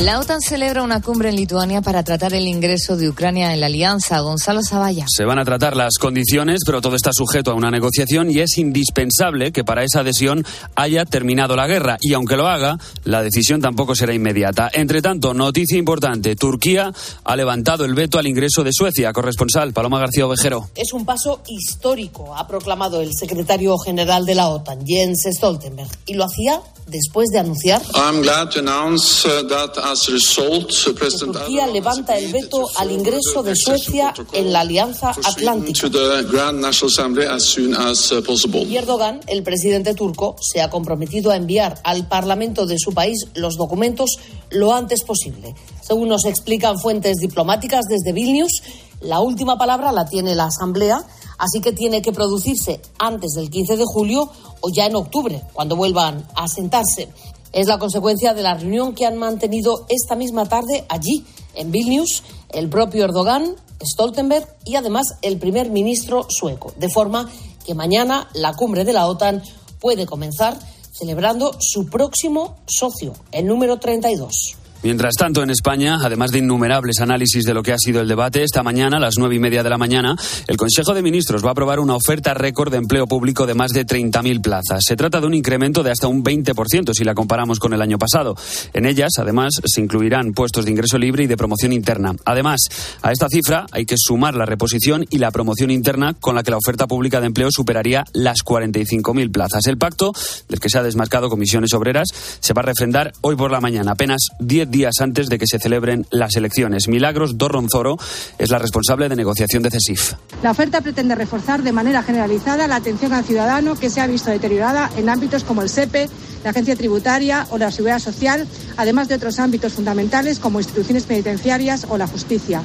La OTAN celebra una cumbre en Lituania para tratar el ingreso de Ucrania en la alianza. Gonzalo Zavalla. Se van a tratar las condiciones, pero todo está sujeto a una negociación y es indispensable que para esa adhesión haya terminado la guerra. Y aunque lo haga, la decisión tampoco será inmediata. Entre tanto, noticia importante. Turquía ha levantado el veto al ingreso de Suecia. Corresponsal Paloma García Ovejero. Es un paso histórico, ha proclamado el secretario general de la OTAN, Jens Stoltenberg. Y lo hacía después de anunciar Turquía levanta el veto al ingreso de Suecia en la Alianza Atlántica. Y Erdogan, el presidente turco, se ha comprometido a enviar al Parlamento de su país los documentos lo antes posible. Según nos explican fuentes diplomáticas desde Vilnius, la última palabra la tiene la Asamblea, así que tiene que producirse antes del 15 de julio o ya en octubre, cuando vuelvan a sentarse. Es la consecuencia de la reunión que han mantenido esta misma tarde allí, en Vilnius, el propio Erdogan, Stoltenberg y además el primer ministro sueco. De forma que mañana la cumbre de la OTAN puede comenzar celebrando su próximo socio, el número 32. Mientras tanto, en España, además de innumerables análisis de lo que ha sido el debate, esta mañana, a las nueve y media de la mañana, el Consejo de Ministros va a aprobar una oferta récord de empleo público de más de 30.000 plazas. Se trata de un incremento de hasta un 20% si la comparamos con el año pasado. En ellas, además, se incluirán puestos de ingreso libre y de promoción interna. Además, a esta cifra hay que sumar la reposición y la promoción interna con la que la oferta pública de empleo superaría las 45.000 plazas. El pacto, del que se ha desmarcado Comisiones Obreras, se va a refrendar hoy por la mañana, apenas 10 días antes de que se celebren las elecciones. Milagros Dorronzoro es la responsable de negociación de CESIF. La oferta pretende reforzar de manera generalizada la atención al ciudadano que se ha visto deteriorada en ámbitos como el SEPE, la agencia tributaria o la seguridad social, además de otros ámbitos fundamentales como instituciones penitenciarias o la justicia.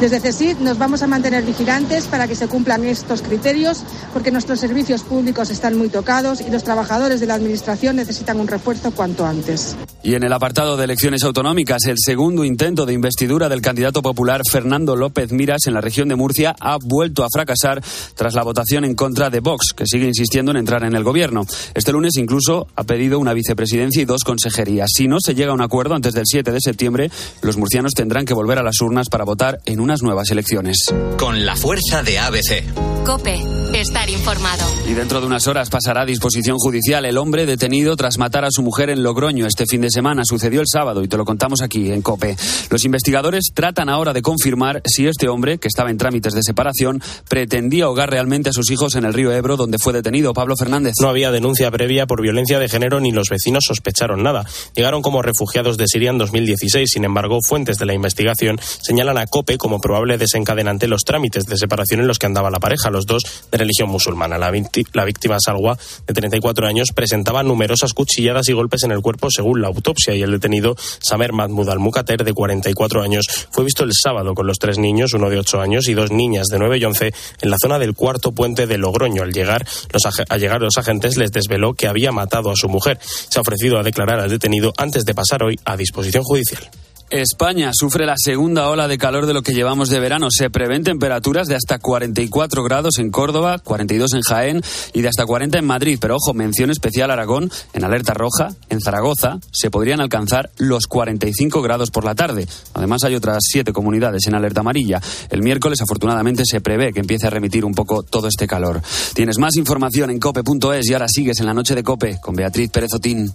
Desde CESID nos vamos a mantener vigilantes para que se cumplan estos criterios, porque nuestros servicios públicos están muy tocados y los trabajadores de la Administración necesitan un refuerzo cuanto antes. Y en el apartado de elecciones autonómicas, el segundo intento de investidura del candidato popular Fernando López Miras en la región de Murcia ha vuelto a fracasar tras la votación en contra de Vox, que sigue insistiendo en entrar en el gobierno. Este lunes incluso ha pedido una vicepresidencia y dos consejerías. Si no se llega a un acuerdo antes del 7 de septiembre, los murcianos tendrán que volver a las urnas para votar en unas nuevas elecciones. Con la fuerza de ABC. Cope, estar informado. Y dentro de unas horas pasará a disposición judicial el hombre detenido tras matar a su mujer en Logroño este fin de semana. Sucedió el sábado y te lo contamos aquí en Cope. Los investigadores tratan ahora de confirmar si este hombre, que estaba en trámites de separación, pretendía ahogar realmente a sus hijos en el río Ebro, donde fue detenido. Pablo Fernández. No había denuncia previa por violencia de género ni los vecinos sospecharon nada. Llegaron como refugiados de Siria en 2016. Sin embargo, fuentes de la investigación señalan a Cope como probable desencadenante los trámites de separación en los que andaba la pareja, los dos de religión musulmana. La, la víctima Salwa, de 34 años, presentaba numerosas cuchilladas y golpes en el cuerpo según la autopsia y el detenido Samer Mahmoud al-Mukater, de 44 años, fue visto el sábado con los tres niños, uno de 8 años y dos niñas de 9 y 11, en la zona del cuarto puente de Logroño. Al llegar, los, al llegar los agentes les desveló que había matado a su mujer. Se ha ofrecido a declarar al detenido antes de pasar hoy a disposición judicial. España sufre la segunda ola de calor de lo que llevamos de verano. Se prevén temperaturas de hasta 44 grados en Córdoba, 42 en Jaén y de hasta 40 en Madrid. Pero ojo, mención especial Aragón en alerta roja. En Zaragoza se podrían alcanzar los 45 grados por la tarde. Además hay otras siete comunidades en alerta amarilla. El miércoles afortunadamente se prevé que empiece a remitir un poco todo este calor. Tienes más información en cope.es y ahora sigues en la noche de cope con Beatriz Pérez Otín.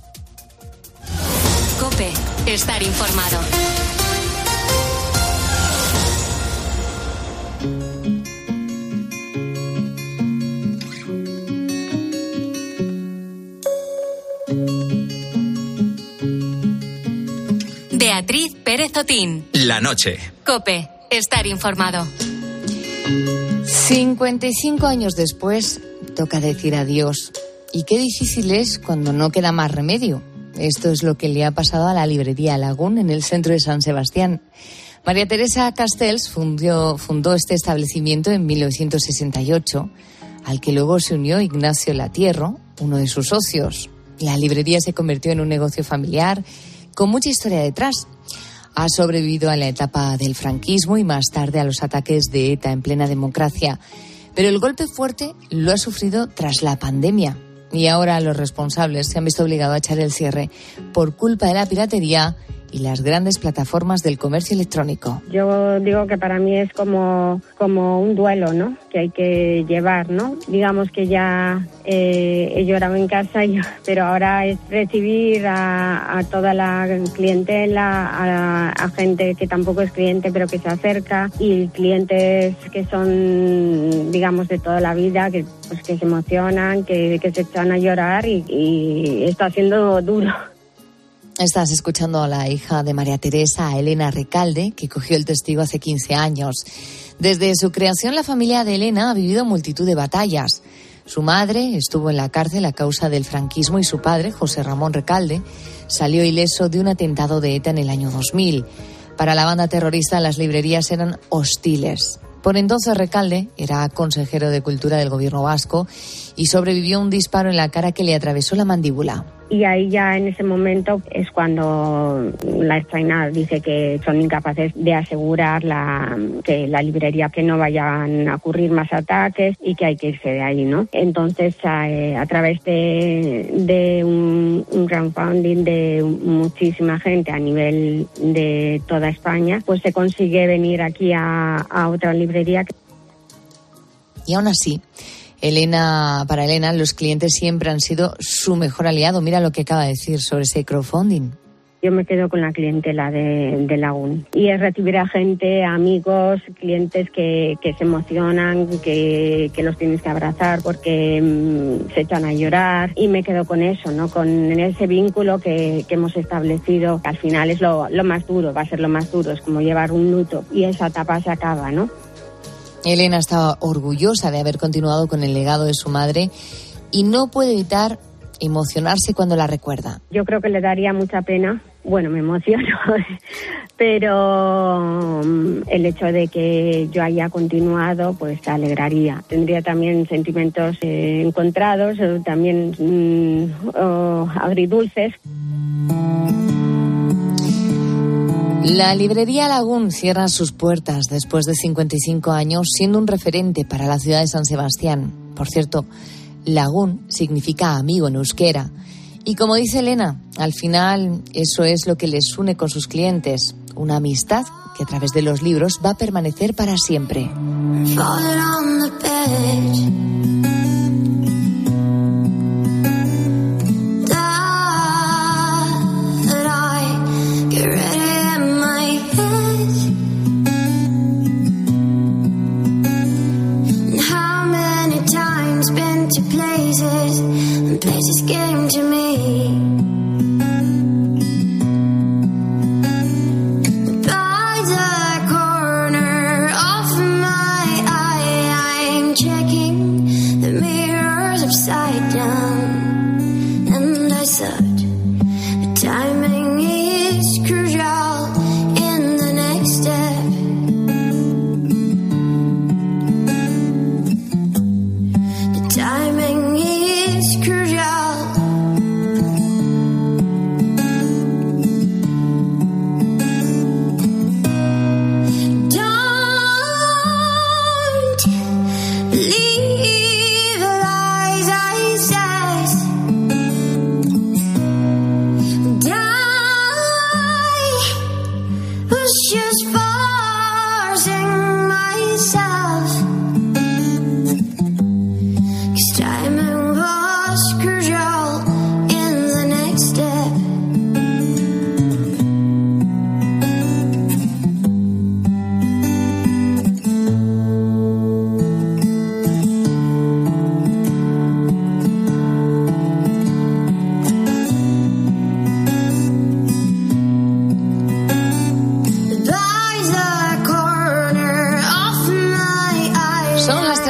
Estar informado. Beatriz Pérez Otín. La noche. Cope, estar informado. 55 años después, toca decir adiós. Y qué difícil es cuando no queda más remedio. Esto es lo que le ha pasado a la librería Lagún en el centro de San Sebastián. María Teresa Castells fundó, fundó este establecimiento en 1968, al que luego se unió Ignacio Latierro, uno de sus socios. La librería se convirtió en un negocio familiar con mucha historia detrás. Ha sobrevivido a la etapa del franquismo y más tarde a los ataques de ETA en plena democracia. Pero el golpe fuerte lo ha sufrido tras la pandemia. Y ahora los responsables se han visto obligados a echar el cierre por culpa de la piratería y las grandes plataformas del comercio electrónico. Yo digo que para mí es como, como un duelo, ¿no? Que hay que llevar, ¿no? Digamos que ya eh, he llorado en casa, pero ahora es recibir a, toda la clientela, a, gente que tampoco es cliente pero que se acerca y clientes que son, digamos, de toda la vida, que, pues, que se emocionan, que, que se echan a llorar y, y está siendo duro. Estás escuchando a la hija de María Teresa, Elena Recalde, que cogió el testigo hace 15 años. Desde su creación, la familia de Elena ha vivido multitud de batallas. Su madre estuvo en la cárcel a causa del franquismo y su padre, José Ramón Recalde, salió ileso de un atentado de ETA en el año 2000. Para la banda terrorista, las librerías eran hostiles. Por entonces Recalde era consejero de Cultura del gobierno vasco y sobrevivió un disparo en la cara que le atravesó la mandíbula y ahí ya en ese momento es cuando la extraña dice que son incapaces de asegurar la, que la librería que no vayan a ocurrir más ataques y que hay que irse de ahí, ¿no? Entonces a, eh, través de, de un, un crowdfunding de muchísima gente a nivel de toda España, pues se consigue venir aquí a, a otra librería. Y aún así, Elena, para Elena, los clientes siempre han sido su mejor aliado. Mira lo que acaba de decir sobre ese crowdfunding yo me quedo con la clientela de, de Lagún. Y es recibir a gente, amigos, clientes que, que se emocionan, que, que, los tienes que abrazar porque mm, se echan a llorar. Y me quedo con eso, ¿no? Con ese vínculo que, que hemos establecido. Al final es lo, lo más duro, va a ser lo más duro, es como llevar un luto y esa etapa se acaba, ¿no? Elena estaba orgullosa de haber continuado con el legado de su madre y no puede evitar emocionarse cuando la recuerda. Yo creo que le daría mucha pena. Bueno, me emociono, pero mm, el hecho de que yo haya continuado, pues alegraría. Tendría también sentimientos eh, encontrados, también mm, agridulces. La librería Lagún cierra sus puertas después de 55 años, siendo un referente para la ciudad de San Sebastián. Por cierto, Lagún significa amigo en euskera. Y como dice Elena, al final eso es lo que les une con sus clientes, una amistad que a través de los libros va a permanecer para siempre.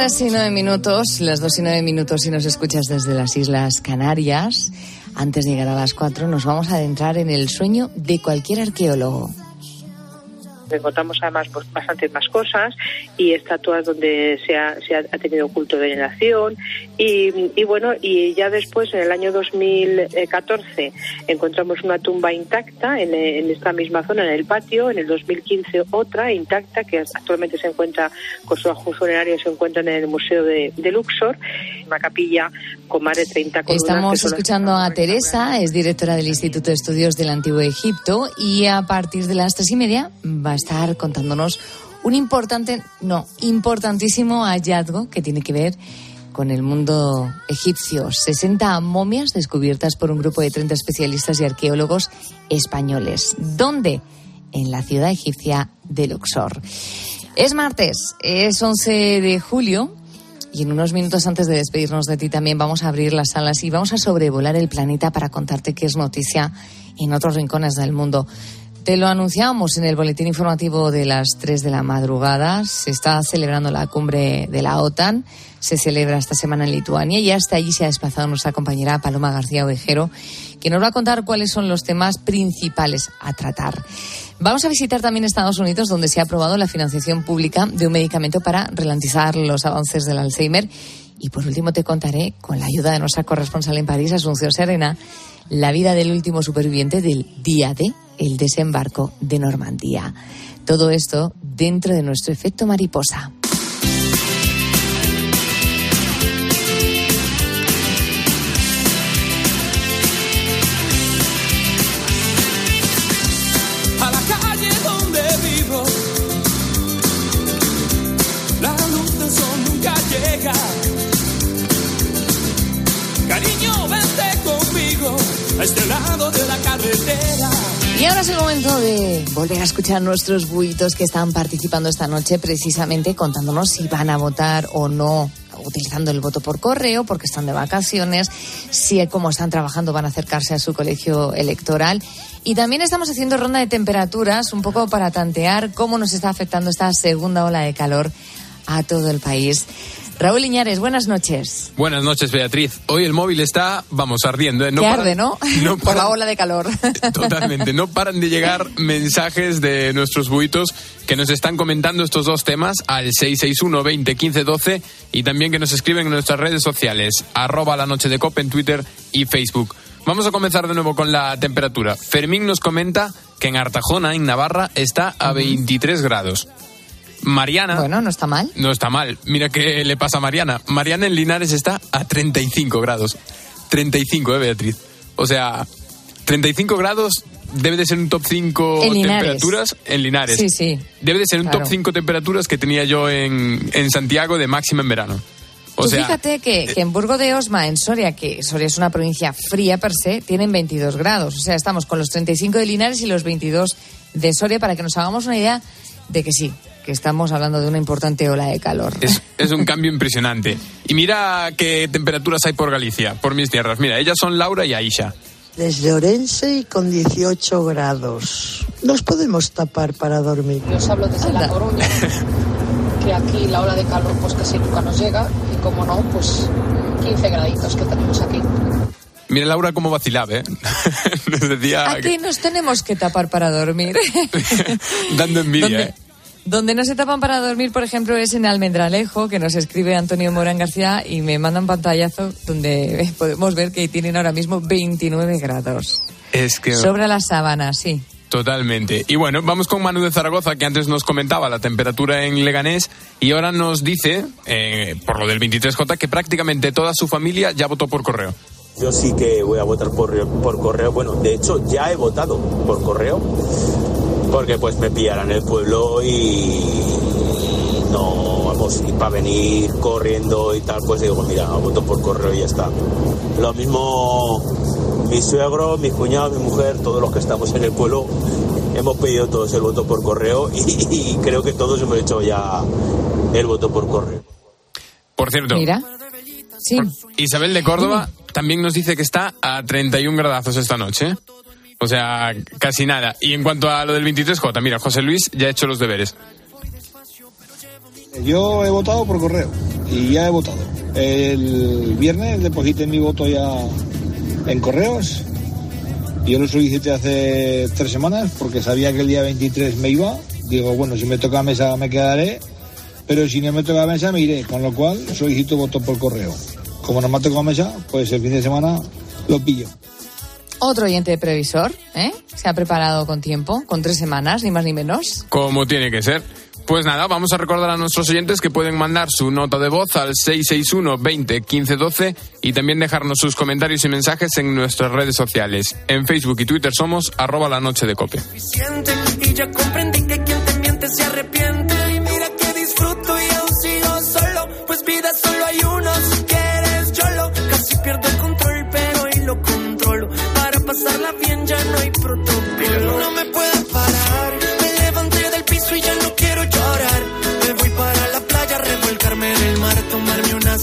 Y nueve minutos, las dos y nueve minutos si nos escuchas desde las Islas Canarias. Antes de llegar a las cuatro nos vamos a adentrar en el sueño de cualquier arqueólogo. Encontramos además pues, bastantes más cosas y estatuas donde se ha, se ha tenido culto de veneración y, y, bueno, y ya después en el año 2014 encontramos una tumba intacta en, en, esta misma zona, en el patio, en el 2015 otra intacta que actualmente se encuentra con su ajuste funerario, se encuentra en el Museo de, de Luxor, una capilla con más de 30 columnas. Estamos escuchando a Teresa, es directora del Instituto de Estudios del Antiguo Egipto y a partir de las tres y media va a estar contándonos un importante, no, importantísimo hallazgo que tiene que ver con el mundo egipcio. 60 momias descubiertas por un grupo de 30 especialistas y arqueólogos españoles. ¿Dónde? En la ciudad egipcia de Luxor. Es martes, es 11 de julio y en unos minutos antes de despedirnos de ti también vamos a abrir las salas y vamos a sobrevolar el planeta para contarte qué es noticia en otros rincones del mundo. Te lo anunciamos en el boletín informativo de las 3 de la madrugada. Se está celebrando la cumbre de la OTAN. Se celebra esta semana en Lituania y hasta allí se ha desplazado nuestra compañera Paloma García Ovejero, que nos va a contar cuáles son los temas principales a tratar. Vamos a visitar también Estados Unidos, donde se ha aprobado la financiación pública de un medicamento para ralentizar los avances del Alzheimer. Y por último te contaré, con la ayuda de nuestra corresponsal en París, Asunción Serena, la vida del último superviviente del día de el desembarco de Normandía. Todo esto dentro de nuestro efecto mariposa. Volver a escuchar nuestros buitos que están participando esta noche, precisamente contándonos si van a votar o no utilizando el voto por correo porque están de vacaciones, si como están trabajando van a acercarse a su colegio electoral. Y también estamos haciendo ronda de temperaturas un poco para tantear cómo nos está afectando esta segunda ola de calor a todo el país. Raúl Liñares, buenas noches. Buenas noches, Beatriz. Hoy el móvil está, vamos, ardiendo. ¿eh? No que arde, ¿no? no Por la ola de calor. Totalmente. No paran de llegar mensajes de nuestros buitos que nos están comentando estos dos temas al 661 20 15 12 y también que nos escriben en nuestras redes sociales, arroba la noche de COP en Twitter y Facebook. Vamos a comenzar de nuevo con la temperatura. Fermín nos comenta que en Artajona, en Navarra, está a 23 grados. Mariana. Bueno, no está mal. No está mal. Mira qué le pasa a Mariana. Mariana en Linares está a 35 grados. 35, ¿eh, Beatriz? O sea, 35 grados debe de ser un top 5 En Linares. temperaturas en Linares. Sí, sí. Debe de ser un Claro. top 5 temperaturas que tenía yo en, en Santiago de máxima en verano. O Tú sea, fíjate que, que en Burgo de Osma, en Soria, que Soria es una provincia fría per se, tienen 22 grados. O sea, estamos con los 35 de Linares y los 22 de Soria para que nos hagamos una idea de que sí, que estamos hablando de una importante ola de calor. es, es un cambio impresionante. Y mira qué temperaturas hay por Galicia, por mis tierras. Mira, ellas son Laura y Aisha. Desde Orense y con 18 grados. Nos podemos tapar para dormir. Yo os hablo desde La Coruña, que aquí la ola de calor pues casi nunca nos llega y como no, pues 15 graditos que tenemos aquí. Mira Laura cómo vacilaba, ¿eh? Nos decía Aquí que- nos tenemos que tapar para dormir. dando envidia, ¿Dónde? ¿eh? Donde no se tapan para dormir, por ejemplo, es en Almendralejo, que nos escribe Antonio Morán García y me manda un pantallazo donde podemos ver que tienen ahora mismo 29 grados. Es que... Sobre la sábana, sí. Totalmente. Y bueno, vamos con Manu de Zaragoza, que antes nos comentaba la temperatura en Leganés y ahora nos dice, eh, por lo del 23J, que prácticamente toda su familia ya votó por correo. Yo sí que voy a votar por, por correo. Bueno, de hecho ya he votado por correo porque pues me pillarán el pueblo y no, vamos, y para venir corriendo y tal, pues digo, mira, voto por correo y ya está. Lo mismo mi suegro, mi cuñado, mi mujer, todos los que estamos en el pueblo, hemos pedido todos el voto por correo y, y creo que todos hemos hecho ya el voto por correo. Por cierto, Mira. Sí. Isabel de Córdoba también nos dice que está a 31 gradazos esta noche. O sea, casi nada. Y en cuanto a lo del 23J, mira, José Luis ya ha hecho los deberes. Yo he votado por correo y ya he votado. El viernes deposité mi voto ya en correos. Yo lo solicité hace tres semanas porque sabía que el día 23 me iba digo, bueno, si me toca mesa me quedaré, pero si no me toca mesa me iré, con lo cual solicito voto por correo. Como no me ha tocado mesa, pues el fin de semana lo pillo. Otro oyente de previsor, ¿eh? Se ha preparado con tiempo, con tres semanas, ni más ni menos. Como tiene que ser. Pues nada, vamos a recordar a nuestros oyentes que pueden mandar su nota de voz al 661 20 15 12 y también dejarnos sus comentarios y mensajes en nuestras redes sociales. En Facebook y Twitter somos arroba la noche de cope.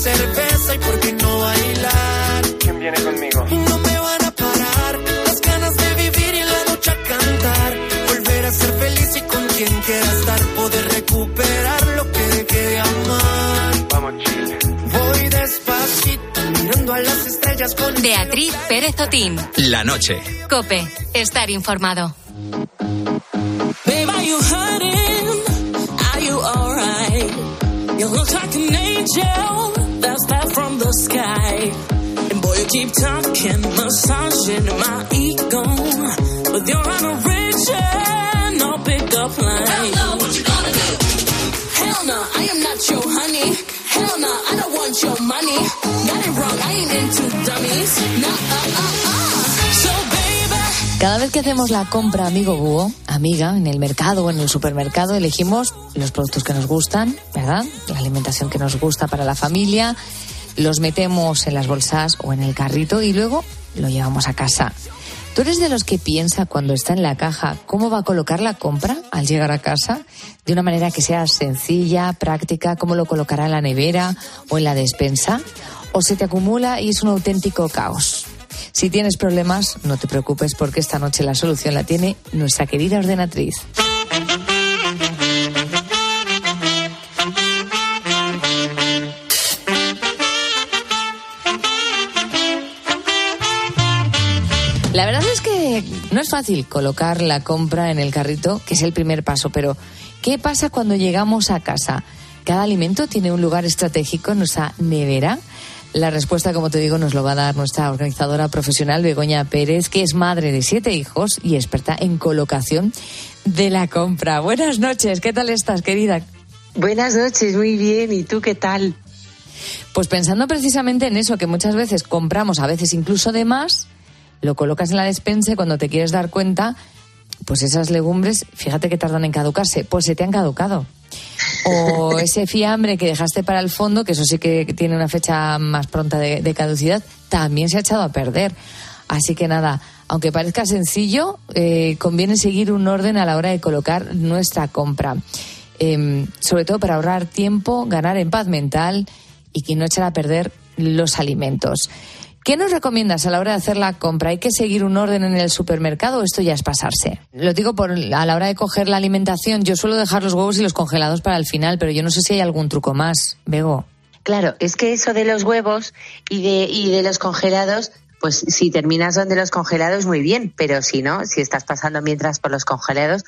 Cerveza y por qué no bailar. ¿Quién viene conmigo? Y no me van a parar las ganas de vivir y en la ducha cantar. Volver a ser feliz y con quien quiera estar. Poder recuperar lo que dejé de amar. Vamos, chill. Voy despacito mirando a las estrellas con Beatriz Pérez Otín. La noche. Cope. Estar informado. Babe, are you hurting? Are you alright? You look like an angel from the sky. And boy, you keep talking, massaging my ego. But you're on a rich no pickup line. Hell no, what you gonna do? Hell no, I am not your honey. Hell no, I don't want your money. Got it wrong, I ain't into dummies. Nah, uh, uh, uh. So, baby. Cada vez que hacemos la compra, amigo búho, amiga, en el mercado o en el supermercado, elegimos los productos que nos gustan, ¿verdad? La alimentación que nos gusta para la familia, los metemos en las bolsas o en el carrito y luego lo llevamos a casa. ¿Tú eres de los que piensa cuando está en la caja cómo va a colocar la compra al llegar a casa? De una manera que sea sencilla, práctica, cómo lo colocará en la nevera o en la despensa? ¿O se te acumula y es un auténtico caos? Si tienes problemas, no te preocupes porque esta noche la solución la tiene nuestra querida ordenatriz. La verdad es que no es fácil colocar la compra en el carrito, que es el primer paso, pero ¿qué pasa cuando llegamos a casa? ¿Cada alimento tiene un lugar estratégico en nuestra nevera? La respuesta, como te digo, nos lo va a dar nuestra organizadora profesional, Begoña Pérez, que es madre de siete hijos y experta en colocación de la compra. Buenas noches, ¿qué tal estás, querida? Buenas noches, muy bien. ¿Y tú qué tal? Pues pensando precisamente en eso, que muchas veces compramos, a veces incluso de más, lo colocas en la despensa y cuando te quieres dar cuenta, pues esas legumbres, fíjate que tardan en caducarse, pues se te han caducado. O ese fiambre que dejaste para el fondo, que eso sí que tiene una fecha más pronta de, de caducidad, también se ha echado a perder. Así que nada, aunque parezca sencillo, eh, conviene seguir un orden a la hora de colocar nuestra compra. Em, sobre todo para ahorrar tiempo, ganar en paz mental y que no echar a perder los alimentos. ¿Qué nos recomiendas a la hora de hacer la compra? ¿Hay que seguir un orden en el supermercado o esto ya es pasarse? Lo digo por a la hora de coger la alimentación. Yo suelo dejar los huevos y los congelados para el final, pero yo no sé si hay algún truco más. Bego. Claro, es que eso de los huevos y de, y de los congelados, pues si terminas donde los congelados, muy bien, pero si no, si estás pasando mientras por los congelados,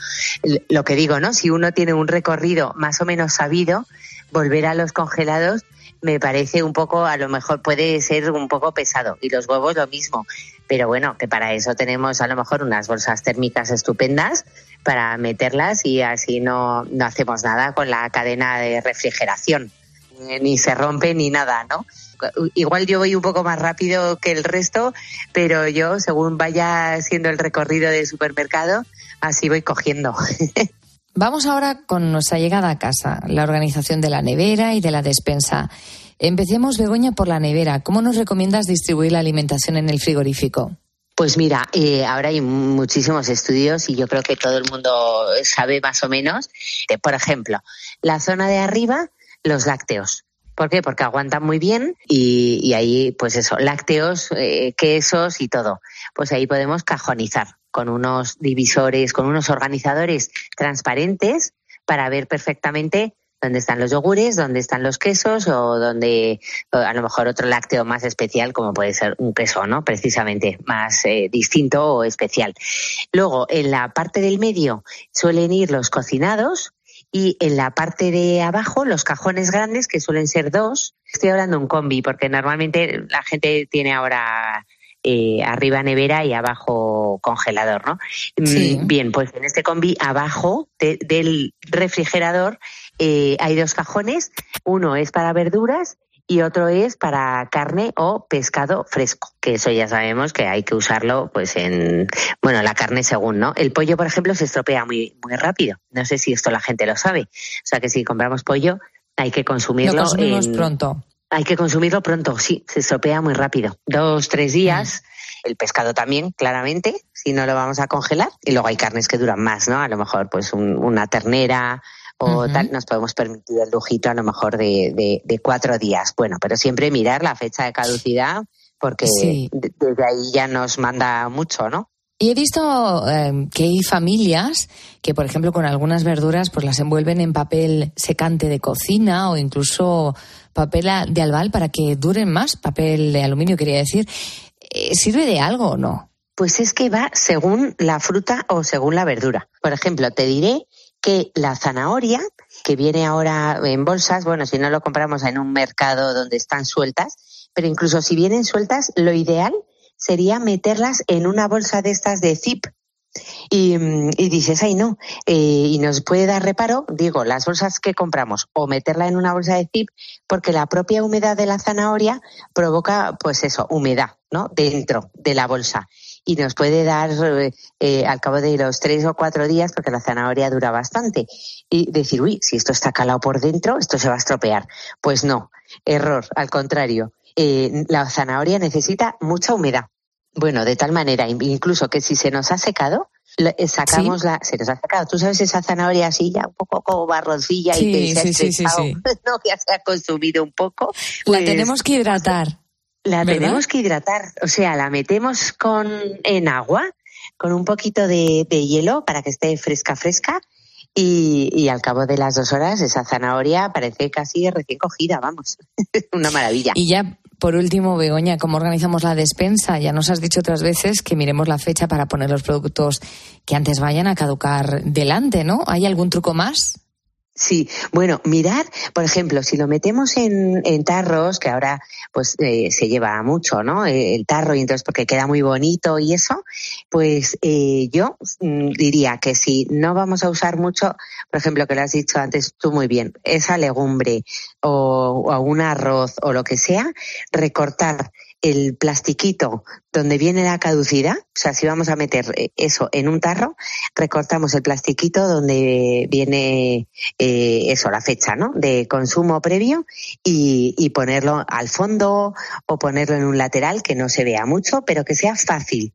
lo que digo, ¿no? Si uno tiene un recorrido más o menos sabido, volver a los congelados me parece un poco, a lo mejor puede ser un poco pesado. Y los huevos lo mismo. Pero bueno, que para eso tenemos a lo mejor unas bolsas térmicas estupendas para meterlas y así no, no hacemos nada con la cadena de refrigeración. Eh, Ni se rompe ni nada, ¿no? Igual yo voy un poco más rápido que el resto, pero yo, según vaya siendo el recorrido del supermercado, así voy cogiendo. Vamos ahora con nuestra llegada a casa, la organización de la nevera y de la despensa. Empecemos, Begoña, por la nevera. ¿Cómo nos recomiendas distribuir la alimentación en el frigorífico? Pues mira, eh, ahora hay muchísimos estudios y yo creo que todo el mundo sabe más o menos. Eh, por ejemplo, la zona de arriba, los lácteos. ¿Por qué? Porque aguantan muy bien y, ahí, pues eso, lácteos, eh, quesos y todo. Pues ahí podemos cajonizar con unos divisores, con unos organizadores transparentes para ver perfectamente dónde están los yogures, dónde están los quesos o donde a lo mejor otro lácteo más especial como puede ser un queso, ¿no? Precisamente más eh, distinto o especial. Luego, en la parte del medio suelen ir los cocinados y en la parte de abajo los cajones grandes que suelen ser dos. Estoy hablando un combi porque normalmente la gente tiene ahora eh, arriba nevera y abajo congelador, ¿no? Mm, bien, pues en este combi abajo del refrigerador eh, hay dos cajones, uno es para verduras y otro es para carne o pescado fresco, que eso ya sabemos que hay que usarlo pues en, bueno, la carne según, ¿no? El pollo, por ejemplo, se estropea muy, muy rápido. No sé si esto la gente lo sabe. O sea que si compramos pollo hay que consumirlo. Lo consumimos pronto. Hay que consumirlo pronto, sí, se estropea muy rápido. Dos, tres días. Mm. El pescado también, claramente, si no lo vamos a congelar. Y luego hay carnes que duran más, ¿no? A lo mejor, pues una ternera, o tal, nos podemos permitir el lujito a lo mejor de, cuatro días. Bueno, pero siempre mirar la fecha de caducidad porque desde ahí ya nos manda mucho, ¿no? Y he visto em, que hay familias que, por ejemplo, con algunas verduras, pues las envuelven en papel secante de cocina o incluso papel de albal para que duren más, papel de aluminio, quería decir. Eh, ¿Sirve de algo o no? Pues es que va según la fruta o según la verdura. Por ejemplo, te diré que la zanahoria, que viene ahora en bolsas, bueno, si no lo compramos en un mercado donde están sueltas, pero incluso si vienen sueltas, lo ideal sería meterlas en una bolsa de estas de zip. Y, dices, ay no, eh, y nos puede dar reparo, digo, las bolsas que compramos o meterla en una bolsa de zip, porque la propia humedad de la zanahoria provoca, pues eso, humedad, ¿no? Dentro de la bolsa y nos puede dar eh, al cabo de los tres o cuatro días, porque la zanahoria dura bastante, y decir, uy, si esto está calado por dentro, esto se va a estropear. Pues no, error, al contrario. Eh, la zanahoria necesita mucha humedad. Bueno, de tal manera, incluso que si se nos ha secado, eh, sacamos la, se nos ha secado, tú sabes esa zanahoria así ya un poco como barroncilla y que se ha ¿no? ya se ha consumido un poco. la pues tenemos que hidratar. La tenemos que hidratar, o sea, la metemos con en agua, con un poquito de, hielo para que esté fresca, fresca, y, y, al cabo de las dos horas esa zanahoria parece casi recién cogida, vamos, una maravilla. Y ya por último, Begoña, ¿cómo organizamos la despensa? Ya nos has dicho otras veces que miremos la fecha para poner los productos que antes vayan a caducar delante, ¿no? ¿Hay algún truco más? Sí, bueno, mirar, por ejemplo, si lo metemos en, en tarros, que ahora pues eh, se lleva mucho, ¿no? Eh, el tarro y entonces porque queda muy bonito y eso, pues eh, yo mm, diría que si no vamos a usar mucho, por ejemplo, que lo has dicho antes tú muy bien, esa legumbre o, o un arroz o lo que sea, recortar el plastiquito donde viene la caducidad, o sea, si vamos a meter eh, eso en un tarro, recortamos el plastiquito donde viene eh, eso, la fecha, ¿no? De consumo previo y, y, ponerlo al fondo o ponerlo en un lateral que no se vea mucho, pero que sea fácil.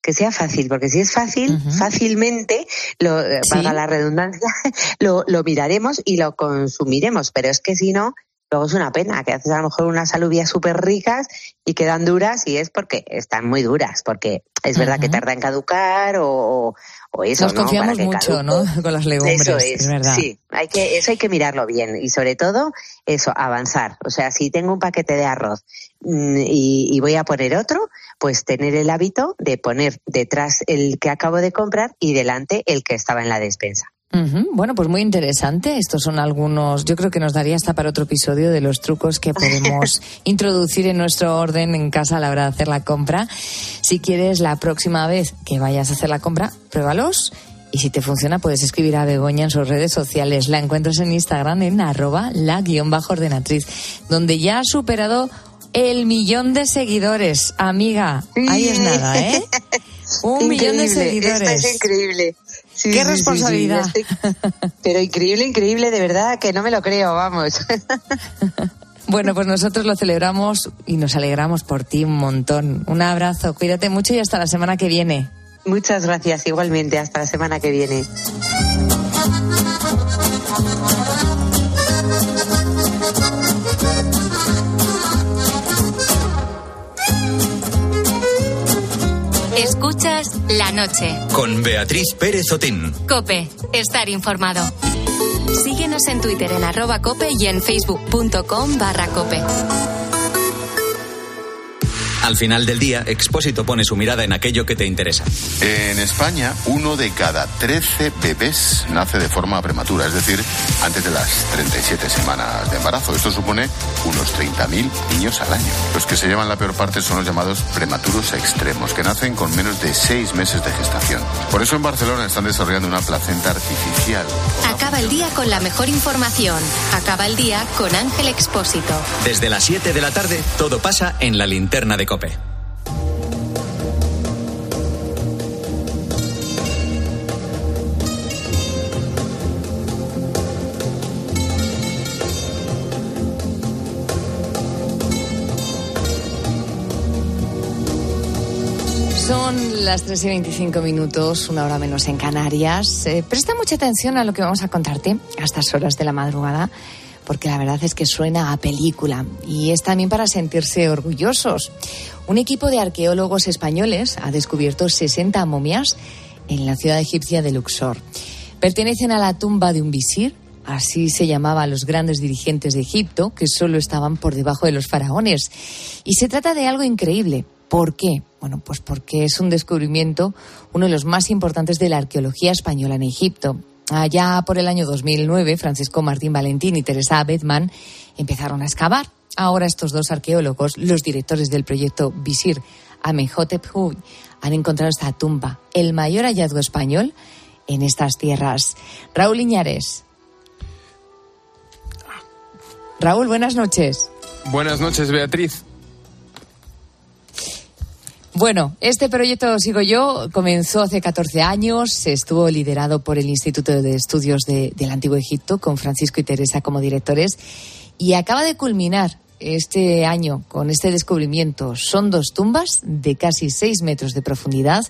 Que sea fácil, porque si es fácil, fácilmente, lo, eh, la redundancia, lo, lo miraremos y lo consumiremos, pero es que si no, Luego es una pena que haces a lo mejor unas alubias súper ricas y quedan duras y es porque están muy duras, porque es verdad que tarda en caducar o, o eso. Nos confiamos mucho, ¿no? Con las legumbres, eso es, verdad. Sí, hay que, eso hay que mirarlo bien y sobre todo eso, avanzar. O sea, si tengo un paquete de arroz mm, y, y voy a poner otro, pues tener el hábito de poner detrás el que acabo de comprar y delante el que estaba en la despensa. Bueno, pues muy interesante. Estos son algunos, yo creo que nos daría hasta para otro episodio de los trucos que podemos introducir en nuestro orden en casa a la hora de hacer la compra. Si quieres la próxima vez que vayas a hacer la compra, pruébalos. Y si te funciona, puedes escribir a Begoña en sus redes sociales. La encuentras en Instagram en arroba la guion bajo ordenatriz, donde ya ha superado el millón de seguidores. Amiga, ahí es nada, ¿eh? Un millón de seguidores. es increíble. Qué responsabilidad. pero increíble, increíble, de verdad, que no me lo creo, vamos. Bueno, pues nosotros lo celebramos y nos alegramos por ti un montón. Un abrazo, cuídate mucho y hasta la semana que viene. Muchas gracias, igualmente, hasta la semana que viene. Escuchas la noche. Con Beatriz Pérez Otín. Cope, estar informado. Síguenos en Twitter en arroba cope y en facebook.com barra cope. Al final del día, Expósito pone su mirada en aquello que te interesa. En España, uno de cada 13 bebés nace de forma prematura, es decir, antes de las 37 semanas de embarazo. Esto supone unos 30.000 niños al año. Los que se llevan la peor parte son los llamados prematuros extremos, que nacen con menos de 6 meses de gestación. Por eso en Barcelona están desarrollando una placenta artificial. Acaba el día con la mejor información. Acaba el día con Ángel Expósito. Desde las 7 de la tarde, todo pasa en la linterna de Son las 3 y 25 minutos, una hora menos en Canarias. Eh, presta mucha atención a lo que vamos a contarte a estas horas de la madrugada, porque la verdad es que suena a película y es también para sentirse orgullosos. Un equipo de arqueólogos españoles ha descubierto 60 momias en la ciudad egipcia de Luxor. Pertenecen a la tumba de un visir, así se llamaba a los grandes dirigentes de Egipto, que solo estaban por debajo de los faraones. Y se trata de algo increíble. ¿Por qué? Bueno, pues porque es un descubrimiento, uno de los más importantes de la arqueología española en Egipto. Allá por el año 2009, Francisco Martín Valentín y Teresa Bedman empezaron a excavar. Ahora estos dos arqueólogos, los directores del proyecto Visir Amenhotep Huy, han encontrado esta tumba, el mayor hallazgo español en estas tierras. Raúl Iñares. Raúl, buenas noches. Buenas noches, Beatriz. Bueno, este proyecto Sigo Yo comenzó hace 14 años, estuvo liderado por el Instituto de Estudios de- del Antiguo Egipto, con Francisco y Teresa como directores, y acaba de culminar este año con este descubrimiento. Son dos tumbas de casi 6 metros de profundidad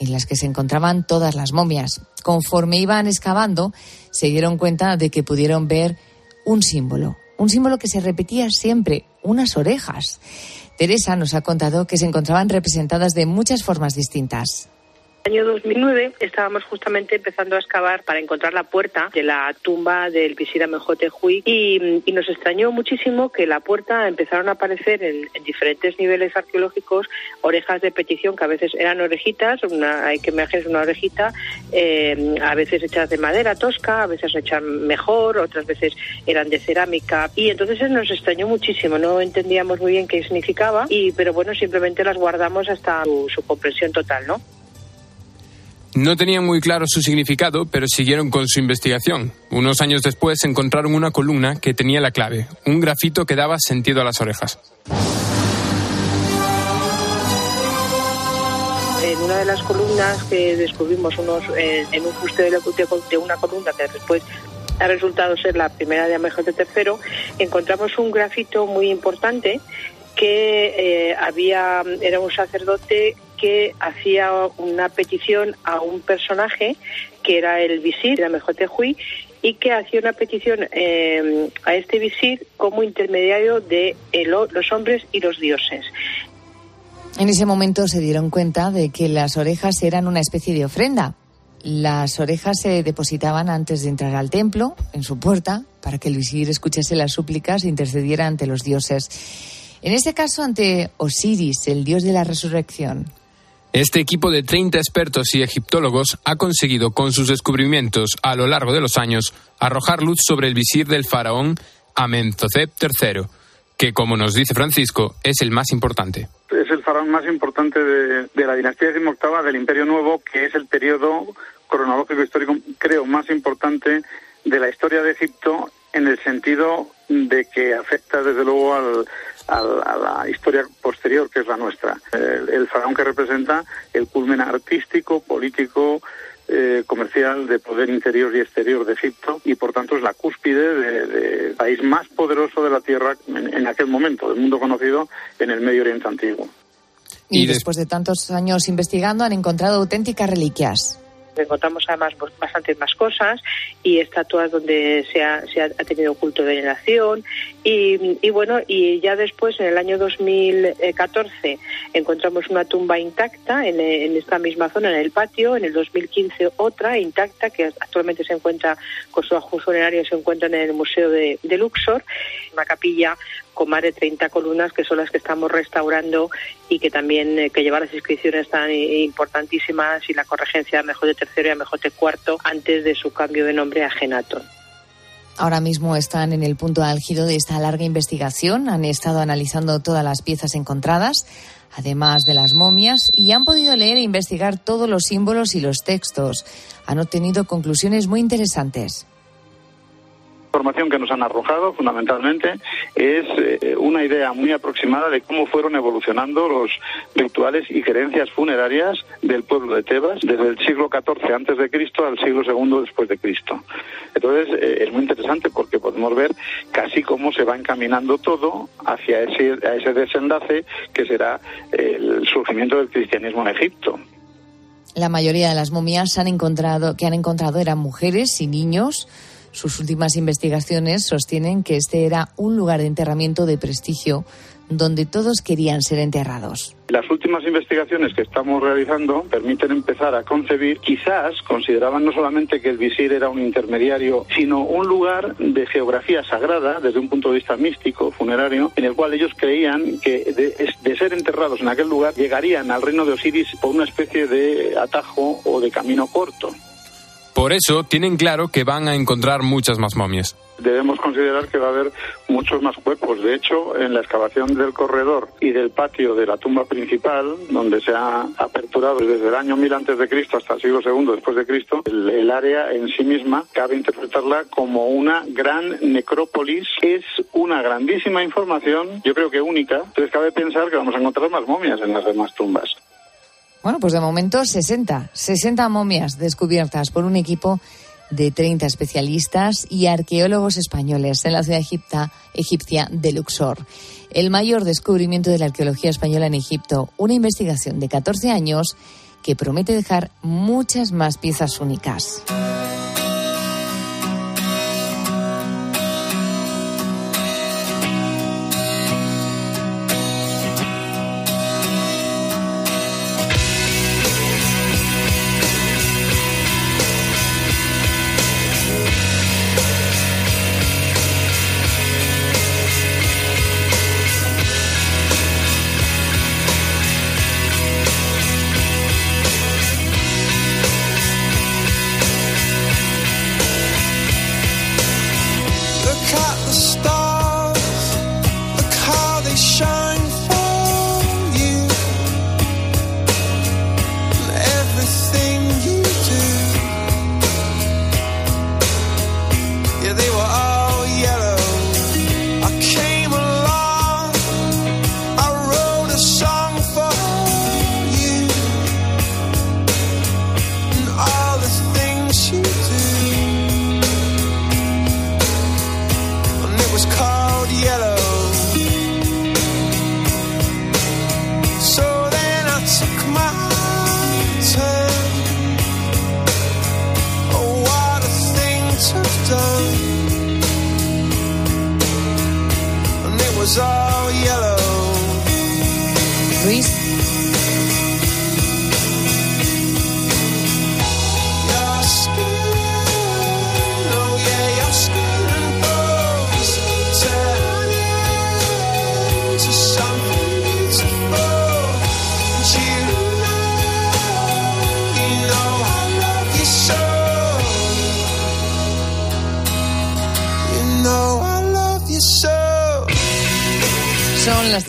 en las que se encontraban todas las momias. Conforme iban excavando, se dieron cuenta de que pudieron ver un símbolo, un símbolo que se repetía siempre, unas orejas. Teresa nos ha contado que se encontraban representadas de muchas formas distintas. Año 2009 estábamos justamente empezando a excavar para encontrar la puerta de la tumba del visir Amenhotep Huy y, y nos extrañó muchísimo que la puerta empezaron a aparecer en, en diferentes niveles arqueológicos orejas de petición que a veces eran orejitas, una, hay que imaginar una orejita, eh, a veces hechas de madera tosca, a veces hechas mejor, otras veces eran de cerámica y entonces nos extrañó muchísimo, no entendíamos muy bien qué significaba y pero bueno simplemente las guardamos hasta su, su comprensión total, ¿no? No tenían muy claro su significado, pero siguieron con su investigación. Unos años después encontraron una columna que tenía la clave, un grafito que daba sentido a las orejas. en una de las columnas que descubrimos unos eh, en un fuste de, la- de- de una columna que después ha resultado ser la primera de Amenhotep III, encontramos un grafito muy importante que eh, había era un sacerdote que hacía una petición a un personaje que era el visir de Amenhotep Huy y que hacía una petición eh, a este visir como intermediario de los hombres y los dioses. En ese momento se dieron cuenta de que las orejas eran una especie de ofrenda. Las orejas se depositaban antes de entrar al templo, en su puerta, para que el visir escuchase las súplicas e intercediera ante los dioses. En este caso, ante Osiris, el dios de la resurrección. Este equipo de 30 expertos y egiptólogos ha conseguido con sus descubrimientos a lo largo de los años arrojar luz sobre el visir del faraón Amenhotep III, que como nos dice Francisco es el más importante. es el faraón más importante de, de la dinastía decimoctava del Imperio Nuevo, que es el periodo cronológico histórico, creo, más importante de la historia de Egipto en el sentido de que afecta desde luego al, al- a la historia posterior, que es la nuestra. El, el faraón que representa el culmen artístico, político, eh, comercial de poder interior y exterior de Egipto y por tanto es la cúspide del de país más poderoso de la tierra en, en aquel momento, del mundo conocido en el Medio Oriente antiguo. Y, después de tantos años investigando han encontrado auténticas reliquias. Encontramos además pues, bastantes más cosas y estatuas donde se ha, se ha tenido culto de veneración. Y, y, bueno, y ya después en el año 2014 encontramos una tumba intacta en, esta misma zona, en el patio, en el 2015 otra intacta que actualmente se encuentra con su ajuste funerario, se encuentra en el Museo de, de Luxor, una capilla con más de 30 columnas que son las que estamos restaurando y que también eh, que lleva las inscripciones tan importantísimas y la corregencia mejor de tercero y a mejor de cuarto antes de su cambio de nombre a Genaton. Ahora mismo están en el punto álgido de esta larga investigación. Han estado analizando todas las piezas encontradas, además de las momias, y han podido leer e investigar todos los símbolos y los textos. Han obtenido conclusiones muy interesantes información que nos han arrojado fundamentalmente es eh, una idea muy aproximada de cómo fueron evolucionando los rituales y creencias funerarias del pueblo de Tebas desde el siglo XIV antes de Cristo al siglo II después de Cristo. Entonces eh, es muy interesante porque podemos ver casi cómo se va encaminando todo hacia ese, a ese desenlace que será el surgimiento del cristianismo en Egipto. La mayoría de las momias han encontrado, que han encontrado eran mujeres y niños sus últimas investigaciones sostienen que este era un lugar de enterramiento de prestigio donde todos querían ser enterrados. Las últimas investigaciones que estamos realizando permiten empezar a concebir, quizás consideraban no solamente que el visir era un intermediario, sino un lugar de geografía sagrada desde un punto de vista místico, funerario, en el cual ellos creían que de, de ser enterrados en aquel lugar llegarían al reino de Osiris por una especie de atajo o de camino corto. Por eso tienen claro que van a encontrar muchas más momias. Debemos considerar que va a haber muchos más cuerpos. De hecho, en la excavación del corredor y del patio de la tumba principal, donde se ha aperturado desde el año 1000 antes de Cristo hasta el siglo II después de Cristo, el, el área en sí misma cabe interpretarla como una gran necrópolis. Es una grandísima información, yo creo que única. Entonces cabe pensar que vamos a encontrar más momias en las demás tumbas. Bueno, pues de momento 60, 60 momias descubiertas por un equipo de 30 especialistas y arqueólogos españoles en la ciudad egipcia de Luxor. El mayor descubrimiento de la arqueología española en Egipto, una investigación de 14 años que promete dejar muchas más piezas únicas.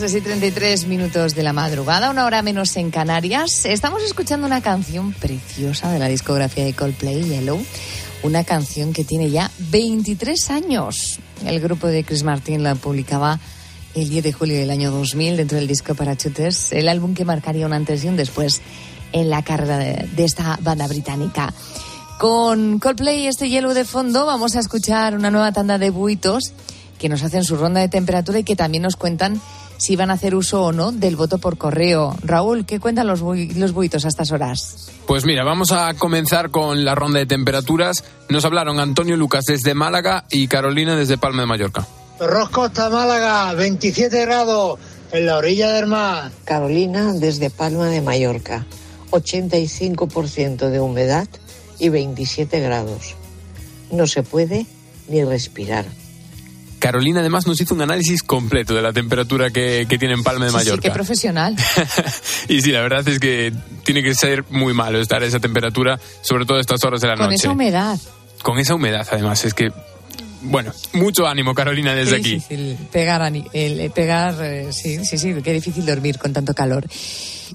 3 y 33 minutos de la madrugada, una hora menos en Canarias. Estamos escuchando una canción preciosa de la discografía de Coldplay, Yellow. Una canción que tiene ya 23 años. El grupo de Chris Martin la publicaba el 10 de julio del año 2000 dentro del disco Parachutes, el álbum que marcaría un antes y un después en la carrera de, esta banda británica. Con Coldplay y este Yellow de fondo vamos a escuchar una nueva tanda de buitos que nos hacen su ronda de temperatura y que también nos cuentan si van a hacer uso o no del voto por correo. Raúl, ¿qué cuentan los, los buitos a estas horas? Pues mira, vamos a comenzar con la ronda de temperaturas. Nos hablaron Antonio Lucas desde Málaga y Carolina desde Palma de Mallorca. Roscosta, Málaga, 27 grados en la orilla del mar. Carolina desde Palma de Mallorca, 85% de humedad y 27 grados. No se puede ni respirar. Carolina además nos hizo un análisis completo de la temperatura que, que tiene en Palma de Sí, sí, Mallorca. qué profesional. y sí, la verdad es que tiene que ser muy malo estar a esa temperatura, sobre todo a estas horas de la Con noche. esa humedad. Con esa humedad, además, es que... Bueno, mucho ánimo, Carolina, desde Qué aquí. pegar, el, eh, pegar eh, sí, sí, sí, qué difícil dormir con tanto calor.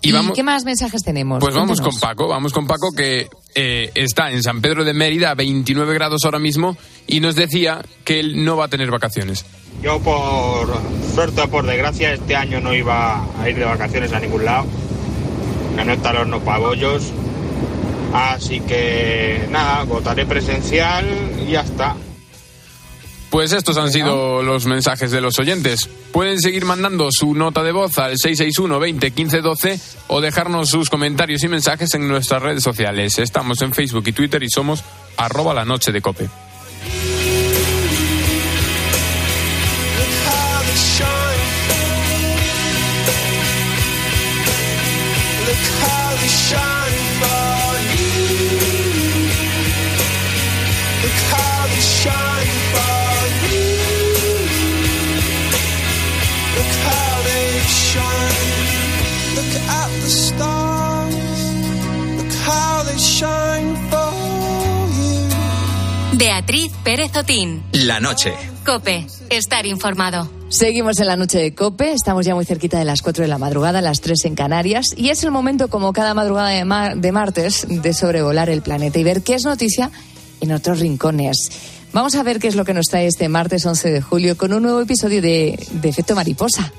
Y ¿Y, vamos- qué más mensajes tenemos? Pues vamos con Paco, vamos con Paco que eh, está en San Pedro de Mérida a 29 grados ahora mismo y nos decía que él no va a tener vacaciones. Yo por suerte o por desgracia este año no iba a ir de vacaciones a ningún lado. Que no está el horno para bollos. Así que nada, votaré presencial y ya está. Pues estos han sido los mensajes de los oyentes. Pueden seguir mandando su nota de voz al 661 20 15 12 o dejarnos sus comentarios y mensajes en nuestras redes sociales. Estamos en Facebook y Twitter y somos arroba la noche de cope. Shine at the stars. Look how they shine for you. Beatriz Pérez Otín. La noche. Cope. Estar informado. Seguimos en la noche de Cope, estamos ya muy cerquita de las 4 de la madrugada, las 3 en Canarias, y es el momento, como cada madrugada de, mar- de martes, de sobrevolar el planeta y ver qué es noticia en otros rincones. Vamos a ver qué es lo que nos trae este martes 11 de julio con un nuevo episodio de, de Efecto Mariposa.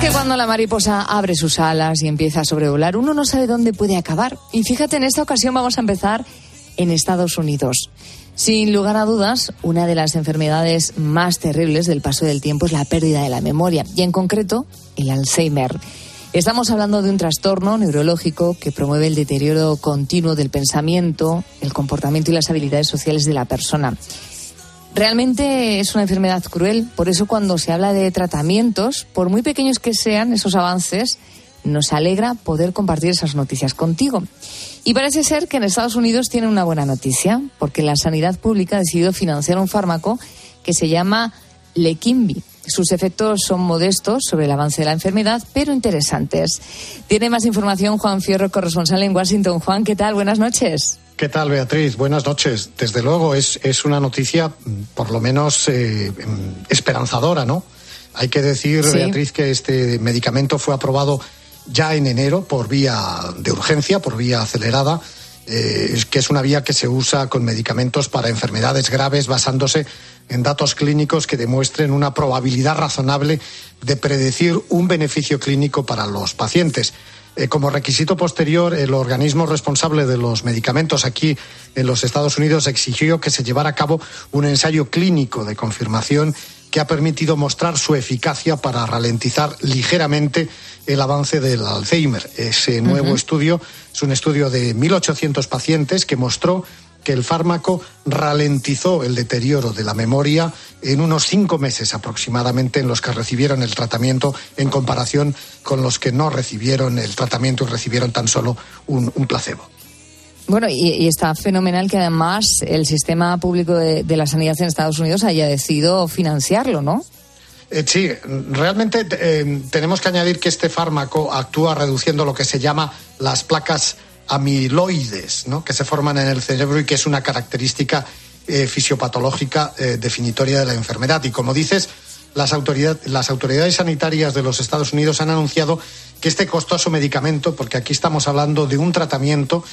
Que cuando la mariposa abre sus alas y empieza a sobrevolar, uno no sabe dónde puede acabar. Y fíjate, en esta ocasión vamos a empezar en Estados Unidos. Sin lugar a dudas, una de las enfermedades más terribles del paso del tiempo es la pérdida de la memoria, y en concreto, el Alzheimer. Estamos hablando de un trastorno neurológico que promueve el deterioro continuo del pensamiento, el comportamiento y las habilidades sociales de la persona. Realmente es una enfermedad cruel, por eso cuando se habla de tratamientos, por muy pequeños que sean esos avances, nos alegra poder compartir esas noticias contigo. Y parece ser que en Estados Unidos tienen una buena noticia, porque la sanidad pública ha decidido financiar un fármaco que se llama Leqembi. Sus efectos son modestos sobre el avance de la enfermedad, pero interesantes. Tiene más información Juan Fierro, corresponsal en Washington. Juan, ¿qué tal? Buenas noches. ¿Qué tal, Beatriz? Buenas noches. Desde luego, es, es una noticia mm, por lo menos eh, mm, esperanzadora, ¿no? Hay que decir, Sí. Beatriz, que este medicamento fue aprobado ya en enero por vía de urgencia, por vía acelerada, eh, que es una vía que se usa con medicamentos para enfermedades graves basándose en datos clínicos que demuestren una probabilidad razonable de predecir un beneficio clínico para los pacientes. Eh, como requisito posterior, el organismo responsable de los medicamentos aquí en los Estados Unidos exigió que se llevara a cabo un ensayo clínico de confirmación que ha permitido mostrar su eficacia para ralentizar ligeramente el avance del Alzheimer. Ese nuevo estudio es un estudio de 1.800 pacientes que mostró que el fármaco ralentizó el deterioro de la memoria en unos cinco meses aproximadamente en los que recibieron el tratamiento en comparación con los que no recibieron el tratamiento y recibieron tan solo un, un placebo. Bueno, y, y está fenomenal que además el sistema público de, de la sanidad en Estados Unidos haya decidido financiarlo, ¿no? Eh, sí, realmente eh, tenemos que añadir que este fármaco actúa reduciendo lo que se llama las placas amiloides, ¿no? que se forman en el cerebro y que es una característica eh, fisiopatológica eh, definitoria de la enfermedad. Y como dices, las, autoridad- las autoridades sanitarias de los Estados Unidos han anunciado que este costoso medicamento, porque aquí estamos hablando de un tratamiento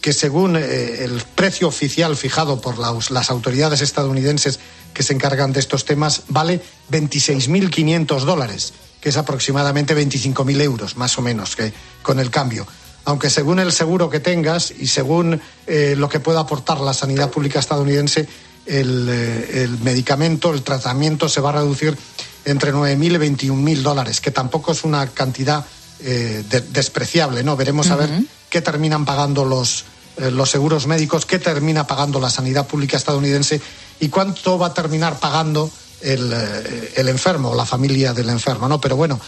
que según eh, el precio oficial fijado por las, autoridades estadounidenses que se encargan de estos temas, vale 26.500 dólares. que es aproximadamente 25.000 euros, más o menos, que, con el cambio. Aunque según el seguro que tengas y según eh, lo que pueda aportar la sanidad pública estadounidense, el, eh, el medicamento, el tratamiento se va a reducir entre 9.000 y 21.000 dólares, que tampoco es una cantidad eh, de- despreciable, ¿no? Veremos a ver qué terminan pagando los, eh, los seguros médicos, qué termina pagando la sanidad pública estadounidense y cuánto va a terminar pagando el, el enfermo o la familia del enfermo, ¿no? Pero bueno,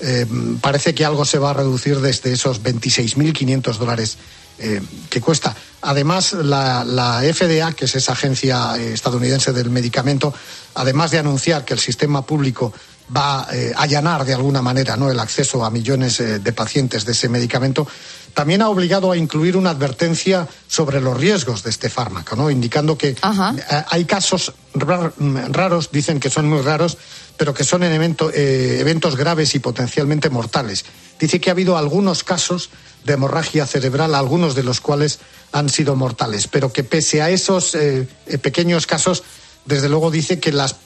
eh, parece que algo se va a reducir desde esos 26.500 dólares eh, que cuesta. Además, la, la FDA, que es esa agencia eh, estadounidense del medicamento, además de anunciar que el sistema público va eh, a allanar de alguna manera ¿no? el acceso a millones eh, de pacientes de ese medicamento, también ha obligado a incluir una advertencia sobre los riesgos de este fármaco, ¿no? indicando que eh, hay casos rar- raros, dicen que son muy raros, pero que son evento- eh, eventos graves y potencialmente mortales. Dice que ha habido algunos casos de hemorragia cerebral, algunos de los cuales han sido mortales, pero que pese a esos eh, eh, pequeños casos, desde luego dice que las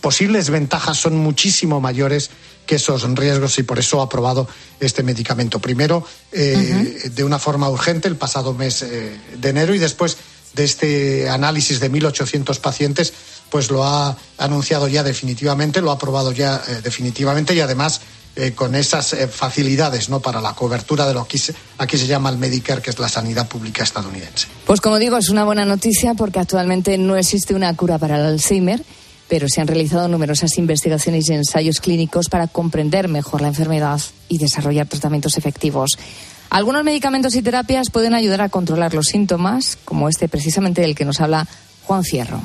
posibles ventajas son muchísimo mayores que esos riesgos y por eso ha aprobado este medicamento. Primero, eh, de una forma urgente el pasado mes eh, de enero y después de este análisis de 1.800 pacientes, pues lo ha anunciado ya definitivamente, lo ha aprobado ya eh, definitivamente y además eh, con esas eh, facilidades no para la cobertura de lo que aquí se llama el Medicare, que es la sanidad pública estadounidense. Pues como digo, es una buena noticia porque actualmente no existe una cura para el Alzheimer, pero se han realizado numerosas investigaciones y ensayos clínicos para comprender mejor la enfermedad y desarrollar tratamientos efectivos. Algunos medicamentos y terapias pueden ayudar a controlar los síntomas, como este precisamente del que nos habla Juan Fierro.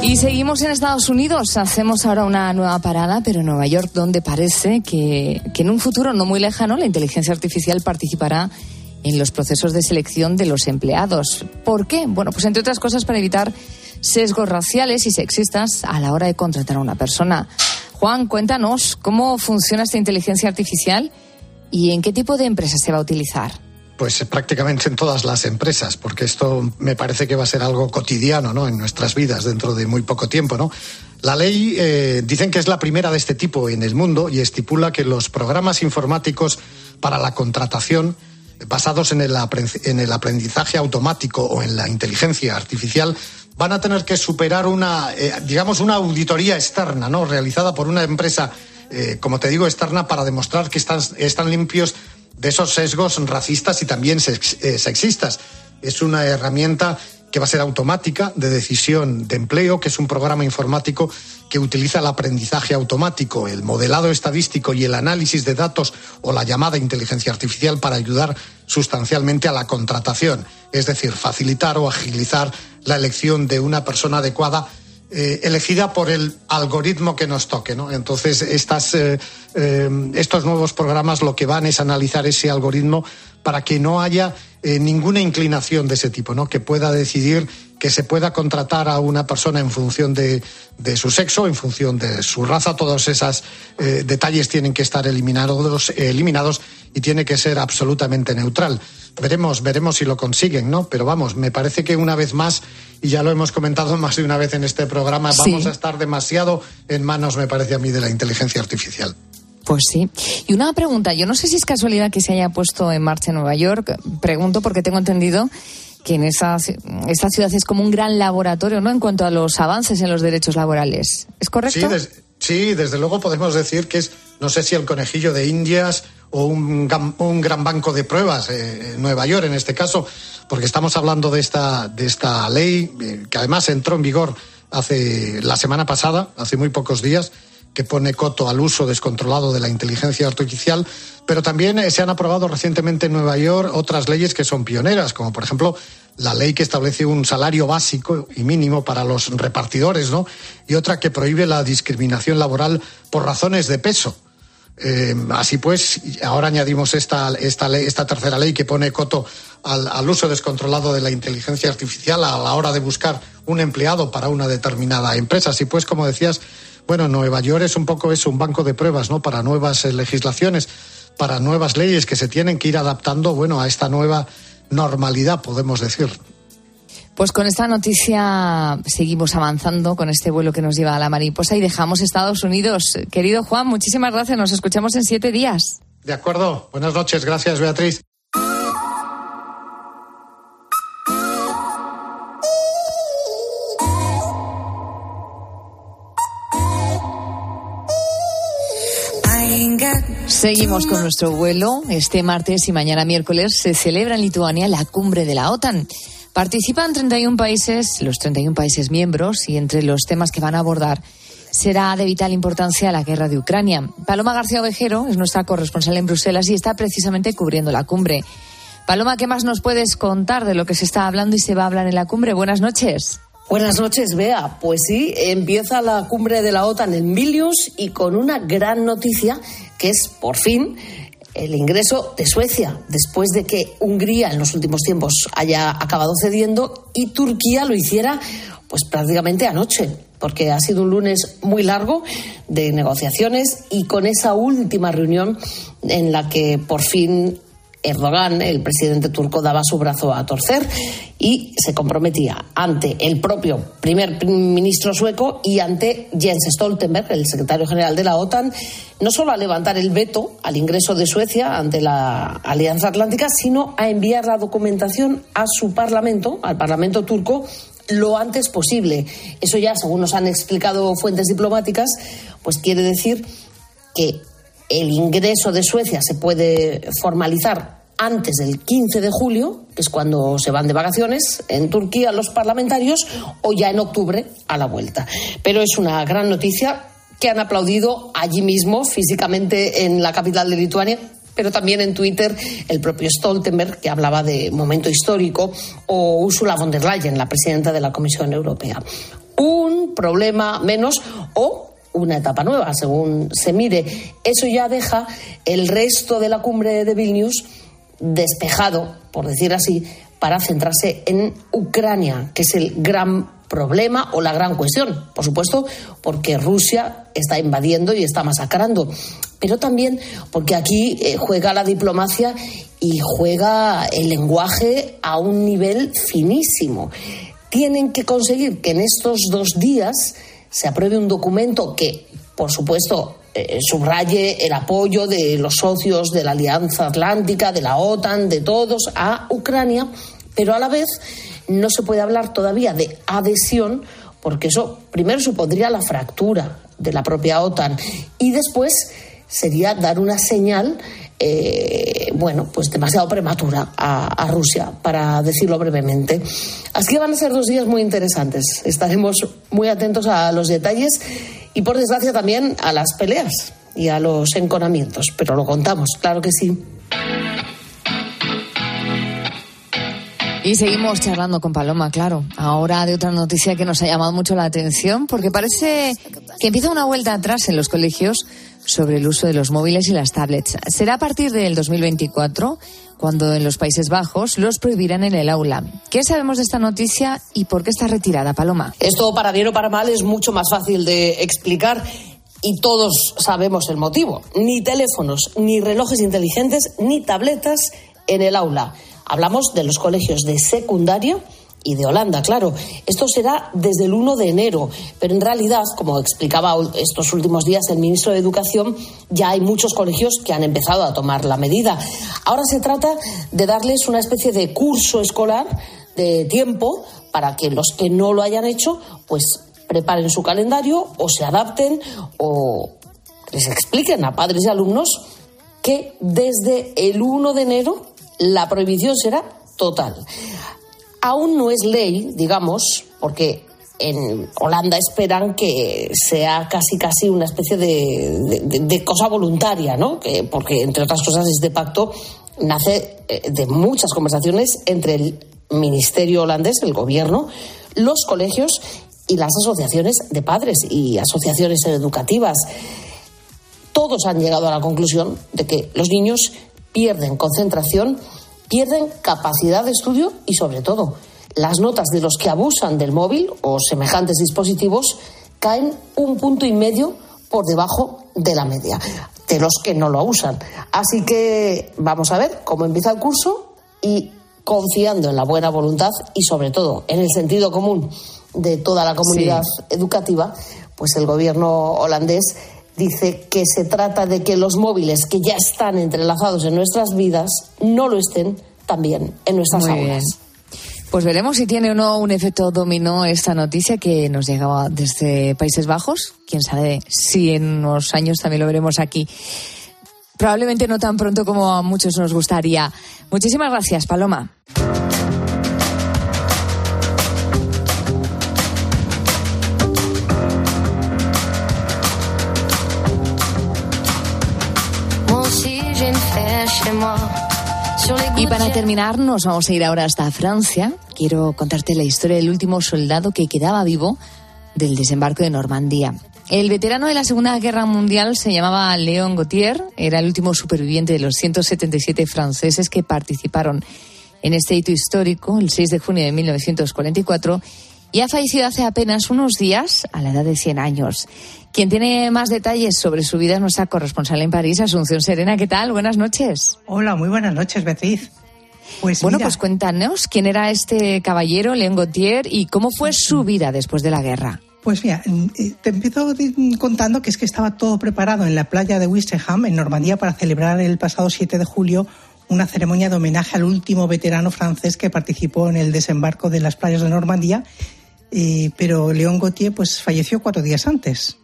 Y seguimos en Estados Unidos. Hacemos ahora una nueva parada, pero en Nueva York, donde parece que, que en un futuro no muy lejano la inteligencia artificial participará en los procesos de selección de los empleados. ¿Por qué? Bueno, pues entre otras cosas para evitar sesgos raciales y sexistas a la hora de contratar a una persona. Juan, cuéntanos cómo funciona esta inteligencia artificial y en qué tipo de empresas se va a utilizar. Pues eh, prácticamente en todas las empresas, porque esto me parece que va a ser algo cotidiano ¿no? en nuestras vidas dentro de muy poco tiempo. ¿no? La ley eh, dicen que es la primera de este tipo en el mundo y estipula que los programas informáticos para la contratación basados en el, apren- en el aprendizaje automático o en la inteligencia artificial van a tener que superar una, eh, digamos, una auditoría externa, ¿no? Realizada por una empresa, eh, como te digo, externa para demostrar que están, limpios de esos sesgos racistas y también eh, sexistas. Es una herramienta que va a ser automática de decisión de empleo, que es un programa informático que utiliza el aprendizaje automático, el modelado estadístico y el análisis de datos o la llamada inteligencia artificial para ayudar sustancialmente a la contratación, es decir, facilitar o agilizar la elección de una persona adecuada eh, elegida por el algoritmo que nos toque. ¿no? Entonces, estas, eh, eh, estos nuevos programas lo que van es analizar ese algoritmo para que no haya ninguna inclinación de ese tipo, ¿no? que pueda decidir que se pueda contratar a una persona en función de, de su sexo, en función de su raza. Todos esos eh, detalles tienen que estar eliminados, eh, eliminados y tiene que ser absolutamente neutral. Veremos, veremos si lo consiguen, ¿no? Pero vamos, me parece que una vez más, y ya lo hemos comentado más de una vez en este programa, Sí. vamos a estar demasiado en manos, me parece a mí, de la inteligencia artificial. Pues sí. Y una pregunta, yo no sé si es casualidad que se haya puesto en marcha en Nueva York. Pregunto porque tengo entendido que en esa, esta ciudad es como un gran laboratorio, ¿no? En cuanto a los avances en los derechos laborales. ¿Es correcto? Sí, sí, desde luego podemos decir que es, no sé si el conejillo de Indias o un, un gran banco de pruebas, eh, en Nueva York en este caso, porque estamos hablando de esta, de esta ley eh, que además entró en vigor hace la semana pasada, hace muy pocos días, que pone coto al uso descontrolado de la inteligencia artificial, pero también eh, se han aprobado recientemente en Nueva York otras leyes que son pioneras, como por ejemplo la ley que establece un salario básico y mínimo para los repartidores, ¿no? Y otra que prohíbe la discriminación laboral por razones de peso. Eh, así pues, ahora añadimos esta, esta, tercera ley que pone coto al uso descontrolado de la inteligencia artificial a la hora de buscar un empleado para una determinada empresa. Así pues, como decías, bueno, Nueva York es un poco eso, un banco de pruebas, ¿no? Para nuevas eh, legislaciones, para nuevas leyes que se tienen que ir adaptando, bueno, a esta nueva normalidad, podemos decir. Pues con esta noticia seguimos avanzando con este vuelo que nos lleva a la mariposa y dejamos Estados Unidos. Querido Juan, muchísimas gracias. Nos escuchamos en siete días. De acuerdo. Buenas noches. Gracias, Beatriz. Seguimos con nuestro vuelo. Este martes y mañana miércoles se celebra en Lituania la cumbre de la OTAN. Participan 31 países, los 31 países miembros, y entre los temas que van a abordar será de vital importancia la guerra de Ucrania. Paloma García Ovejero es nuestra corresponsal en Bruselas y está precisamente cubriendo la cumbre. Paloma, ¿qué más nos puedes contar de lo que se está hablando y se va a hablar en la cumbre? Buenas noches. Buenas noches, Bea. Pues sí, empieza la cumbre de la OTAN en Vilnius y con una gran noticia que es, por fin, el ingreso de Suecia, después de que Hungría en los últimos tiempos haya acabado cediendo y Turquía lo hiciera pues prácticamente anoche, porque ha sido un lunes muy largo de negociaciones y con esa última reunión en la que por fin Erdogan, el presidente turco, daba su brazo a torcer y se comprometía ante el propio primer ministro sueco y ante Jens Stoltenberg, el secretario general de la OTAN, no solo a levantar el veto al ingreso de Suecia ante la Alianza Atlántica, sino a enviar la documentación a su Parlamento, al Parlamento turco, lo antes posible. Eso ya, según nos han explicado fuentes diplomáticas, pues quiere decir que el ingreso de Suecia se puede formalizar antes del 15 de julio, que es cuando se van de vacaciones en Turquía los parlamentarios, o ya en octubre a la vuelta. Pero es una gran noticia que han aplaudido allí mismo, físicamente en la capital de Lituania, pero también en Twitter el propio Stoltenberg, que hablaba de momento histórico, o Ursula von der Leyen, la presidenta de la Comisión Europea. Un problema menos o una etapa nueva, según se mire. Eso ya deja el resto de la cumbre de Vilnius despejado, por decir así, para centrarse en Ucrania, que es el gran problema o la gran cuestión. Por supuesto, porque Rusia está invadiendo y está masacrando, pero también porque aquí eh, juega la diplomacia y juega el lenguaje a un nivel finísimo. Tienen que conseguir que en estos dos días se apruebe un documento que, por supuesto, eh, subraye el apoyo de los socios de la Alianza Atlántica, de la OTAN, de todos a Ucrania, pero a la vez no se puede hablar todavía de adhesión porque eso primero supondría la fractura de la propia OTAN y después sería dar una señal eh, bueno, pues demasiado prematura a, Rusia, para decirlo brevemente. Así que van a ser dos días muy interesantes. Estaremos muy atentos a los detalles y, por desgracia, también a las peleas y a los enconamientos. Pero lo contamos, claro que sí. Y seguimos charlando con Paloma, claro. Ahora de otra noticia que nos ha llamado mucho la atención, porque parece que empieza una vuelta atrás en los colegios sobre el uso de los móviles y las tablets. Será a partir del 2024 cuando en los Países Bajos los prohibirán en el aula. ¿Qué sabemos de esta noticia y por qué está retirada, Paloma? Esto, para bien o para mal, es mucho más fácil de explicar y todos sabemos el motivo. Ni teléfonos, ni relojes inteligentes, ni tabletas en el aula. Hablamos de los colegios de secundaria y de Holanda, claro. Esto será desde el 1 de enero, pero en realidad, como explicaba estos últimos días el ministro de Educación, ya hay muchos colegios que han empezado a tomar la medida. Ahora se trata de darles una especie de curso escolar de tiempo para que los que no lo hayan hecho, pues preparen su calendario o se adapten o les expliquen a padres y alumnos que desde el 1 de enero la prohibición será total. Aún no es ley, digamos, porque en Holanda esperan que sea casi casi una especie de, cosa voluntaria, ¿no? Que, porque, entre otras cosas, este pacto nace eh, de muchas conversaciones entre el Ministerio holandés, el gobierno, los colegios y las asociaciones de padres y asociaciones educativas. Todos han llegado a la conclusión de que los niños pierden concentración pierden capacidad de estudio y, sobre todo, las notas de los que abusan del móvil o semejantes dispositivos caen un punto y medio por debajo de la media de los que no lo usan. Así que vamos a ver cómo empieza el curso y confiando en la buena voluntad y sobre todo en el sentido común de toda la comunidad educativa, pues el gobierno holandés dice que se trata de que los móviles que ya están entrelazados en nuestras vidas no lo estén también en nuestras Muy aulas. bien. Pues veremos si tiene o no un efecto dominó esta noticia que nos llegaba desde Países Bajos. Quién sabe si en unos años también lo veremos aquí. Probablemente no tan pronto como a muchos nos gustaría. Muchísimas gracias, Paloma. Y para terminar, nos vamos a ir ahora hasta Francia. Quiero contarte la historia del último soldado que quedaba vivo del desembarco de Normandía. El veterano de la Segunda Guerra Mundial se llamaba Léon Gautier, era el último superviviente de los 177 franceses que participaron en este hito histórico el 6 de junio de 1944 y ha fallecido hace apenas unos días a la edad de 100 años. Quien tiene más detalles sobre su vida es nuestra corresponsal en París, Asunción Serena. ¿Qué tal? Buenas noches. Hola, muy buenas noches, Beatriz. Pues bueno, mira, pues cuéntanos quién era este caballero, León Gautier, y cómo fue su vida después de la guerra. Pues mira, eh, te empiezo contando que es que estaba todo preparado en la playa de Wistreham, en Normandía, para celebrar el pasado 7 de julio una ceremonia de homenaje al último veterano francés que participó en el desembarco de las playas de Normandía. Eh, pero León Gautier pues falleció cuatro días antes.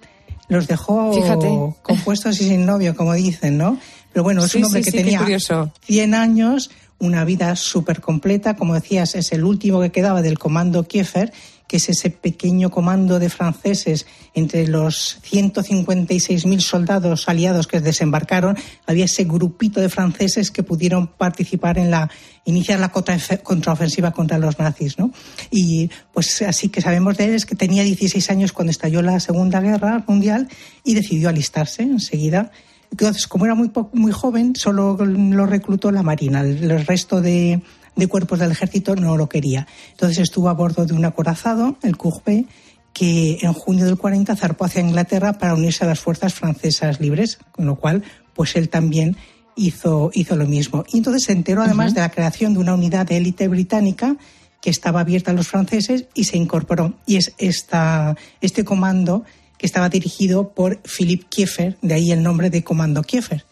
Los dejó Fíjate. compuestos y sin novio, como dicen, ¿no? Pero bueno, es Sí, un hombre sí, que sí, tenía curioso. 100 años, una vida súper completa. Como decías, es el último que quedaba del comando Kiefer, que es ese pequeño comando de franceses entre los 156.000 soldados aliados que desembarcaron. Había ese grupito de franceses que pudieron participar en la iniciar la contra- contraofensiva contra los nazis, ¿no? Y pues así que sabemos de él es que tenía 16 años cuando estalló la Segunda Guerra Mundial y decidió alistarse enseguida. Entonces, como era muy, muy joven, solo lo reclutó la Marina. El resto de, de cuerpos del ejército no lo quería. Entonces estuvo a bordo de un acorazado, el Courbet, que en junio del 40 zarpó hacia Inglaterra para unirse a las fuerzas francesas libres, con lo cual, pues él también hizo, hizo lo mismo. Y entonces se enteró además de la creación de una unidad de élite británica que estaba abierta a los franceses y se incorporó. Y es esta, este comando que estaba dirigido por Philippe Kiefer, de ahí el nombre de Comando Kiefer.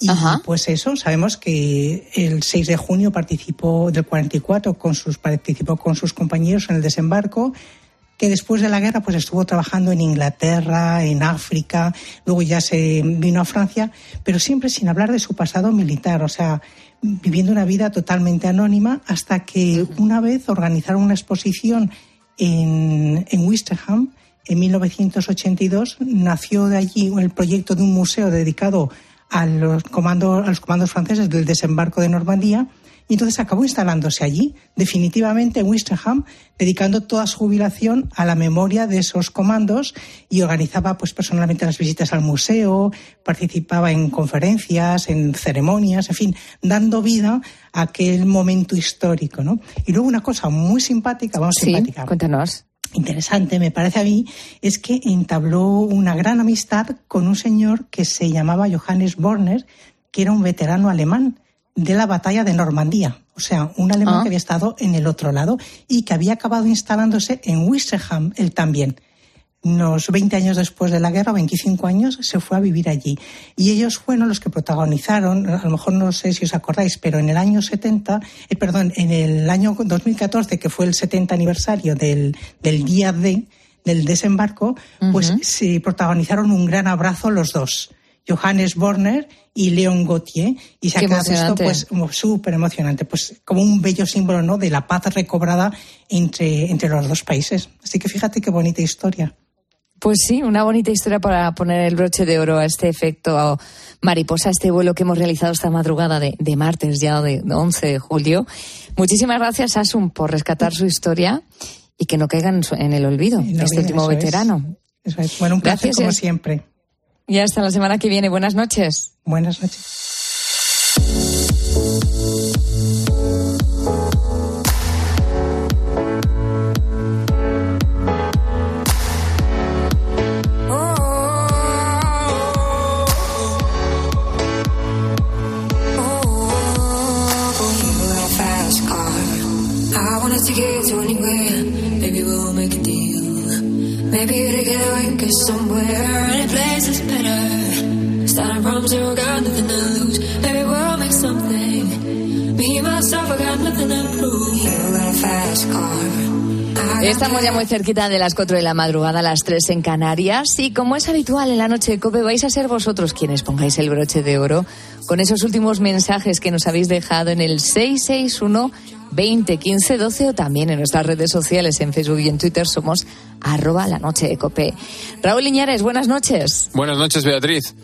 Y pues eso, sabemos que el 6 de junio participó del 44 con sus participó con sus compañeros en el desembarco que después de la guerra pues estuvo trabajando en Inglaterra, en África, luego ya se vino a Francia, pero siempre sin hablar de su pasado militar, o sea, viviendo una vida totalmente anónima hasta que una vez organizaron una exposición en, en Wistreham en 1982 nació de allí el proyecto de un museo dedicado a los comandos, a los comandos franceses del desembarco de Normandía y entonces acabó instalándose allí, definitivamente en Wistreham, dedicando toda su jubilación a la memoria de esos comandos y organizaba pues personalmente las visitas al museo, participaba en conferencias, en ceremonias, en fin, dando vida a aquel momento histórico, ¿no? Y luego una cosa muy simpática, vamos, Sí, simpática. cuéntanos. Interesante, me parece a mí, es que entabló una gran amistad con un señor que se llamaba Johannes Borner, que era un veterano alemán de la batalla de Normandía. O sea, un alemán Ah. que había estado en el otro lado y que había acabado instalándose en Wistreham, él también. Unos 20 años después de la guerra, 25 años, se fue a vivir allí. Y ellos fueron los que protagonizaron, a lo mejor no sé si os acordáis, pero en el año 70, eh, perdón, en el año 2014, que fue el 70 aniversario del, del día D, del desembarco, pues se protagonizaron un gran abrazo los dos. Johannes Borner y Leon Gautier y se ha quedado esto pues súper emocionante, pues como un bello símbolo ¿no? de la paz recobrada entre, entre los dos países. Así que fíjate qué bonita historia. Pues sí, una bonita historia para poner el broche de oro a este efecto mariposa, a este vuelo que hemos realizado esta madrugada de, de martes ya de 11 de julio. Muchísimas gracias, Asun, por rescatar su historia y que no caiga en, el olvido, no este último es. veterano. Eso es. Bueno, un placer Gracias, como siempre. Y hasta la semana que viene. Buenas noches. Buenas noches. Estamos ya muy cerquita de las 4 de la madrugada, las 3 en Canarias. Y como es habitual en la noche de COPE, vais a ser vosotros quienes pongáis el broche de oro con esos últimos mensajes que nos habéis dejado en el 661 20 15 12 o también en nuestras redes sociales, en Facebook y en Twitter somos arroba la noche de COPE. Raúl Iñares, buenas noches. Buenas noches, Beatriz.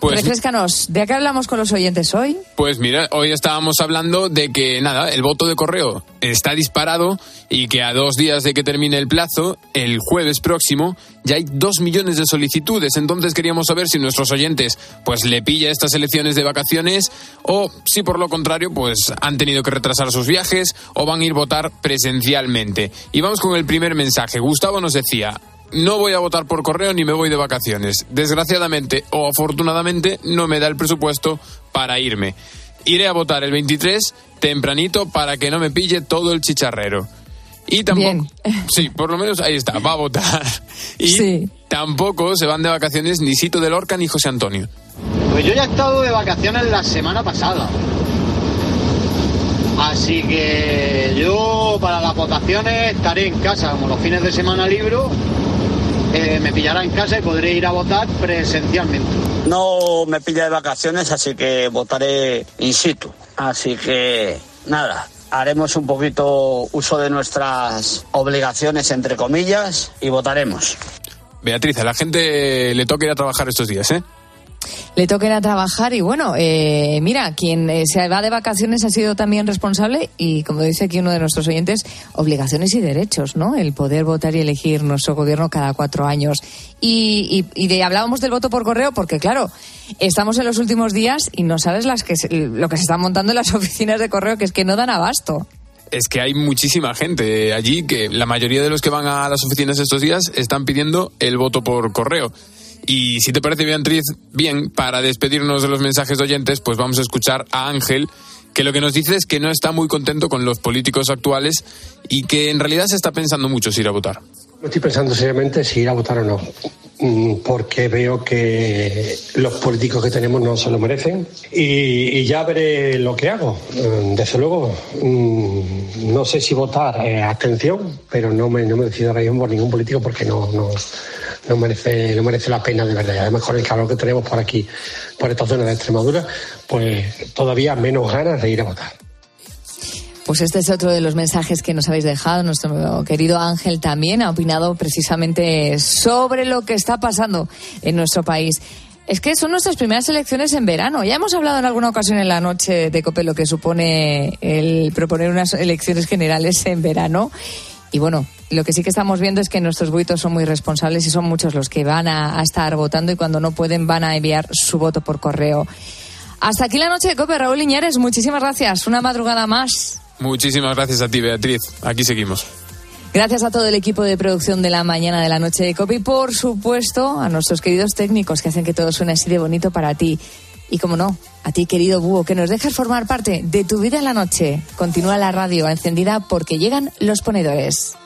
Pues, Refrescanos, ¿de qué hablamos con los oyentes hoy? Pues mira, hoy estábamos hablando de que nada, el voto de correo está disparado y que a dos días de que termine el plazo, el jueves próximo, ya hay dos millones de solicitudes. Entonces queríamos saber si nuestros oyentes pues le pilla estas elecciones de vacaciones o si por lo contrario pues han tenido que retrasar sus viajes o van a ir a votar presencialmente. Y vamos con el primer mensaje. Gustavo nos decía, no voy a votar por correo ni me voy de vacaciones. Desgraciadamente o afortunadamente no me da el presupuesto para irme. Iré a votar el 23 tempranito para que no me pille todo el chicharrero. Y tampoco. Sí, por lo menos ahí está, va a votar. Y tampoco se van de vacaciones ni Sito de Lorca ni José Antonio. Pues yo ya he estado de vacaciones la semana pasada. Así que yo para las votaciones estaré en casa, como los fines de semana libro, eh, me pillará en casa y podré ir a votar presencialmente. No me pilla de vacaciones, así que votaré in situ. Así que nada, haremos un poquito uso de nuestras obligaciones, entre comillas, y votaremos. Beatriz, a la gente le toca ir a trabajar estos días, ¿eh? Le ir a trabajar y bueno, eh, mira, quien eh, se va de vacaciones ha sido también responsable y como dice aquí uno de nuestros oyentes, obligaciones y derechos, ¿no? El poder votar y elegir nuestro gobierno cada cuatro años. Y, y, y de, hablábamos del voto por correo porque claro, estamos en los últimos días y no sabes las que se- lo que se está montando en las oficinas de correo que es que no dan abasto. Es que hay muchísima gente allí que la mayoría de los que van a las oficinas estos días están pidiendo el voto por correo. Y si te parece, Beatriz, bien, para despedirnos de los mensajes de oyentes, pues vamos a escuchar a Ángel, que lo que nos dice es que no está muy contento con los políticos actuales y que en realidad se está pensando mucho si ir a votar. No estoy pensando seriamente si ir a votar o no, Mm, porque veo que los políticos que tenemos no se lo merecen y, ya veré lo que hago. Mm, Desde luego, mm, no sé si votar eh, abstención, pero no me, no me decido ahora mismo por ningún político porque no, no, no, merece, no merece la pena de verdad. Además, con el calor que tenemos por aquí, por esta zona de Extremadura, pues todavía menos ganas de ir a votar. Pues este es otro de los mensajes que nos habéis dejado. Nuestro querido Ángel también ha opinado precisamente sobre lo que está pasando en nuestro país. Es que son nuestras primeras elecciones en verano. Ya hemos hablado en alguna ocasión en la noche de COPE lo que supone el proponer unas elecciones generales en verano. Y bueno, lo que sí que estamos viendo es que nuestros buitos son muy responsables y son muchos los que van a, a estar votando y cuando no pueden van a enviar su voto por correo. Hasta aquí la noche de COPE, Raúl Iñares. Muchísimas gracias. Una madrugada más. Muchísimas gracias a ti, Beatriz. Aquí seguimos. Gracias a todo el equipo de producción de la mañana de la noche de COPE y por supuesto a nuestros queridos técnicos que hacen que todo suene así de bonito para ti. Y como no, a ti querido búho, que nos dejas formar parte de tu vida en la noche. Continúa la radio encendida porque llegan los ponedores.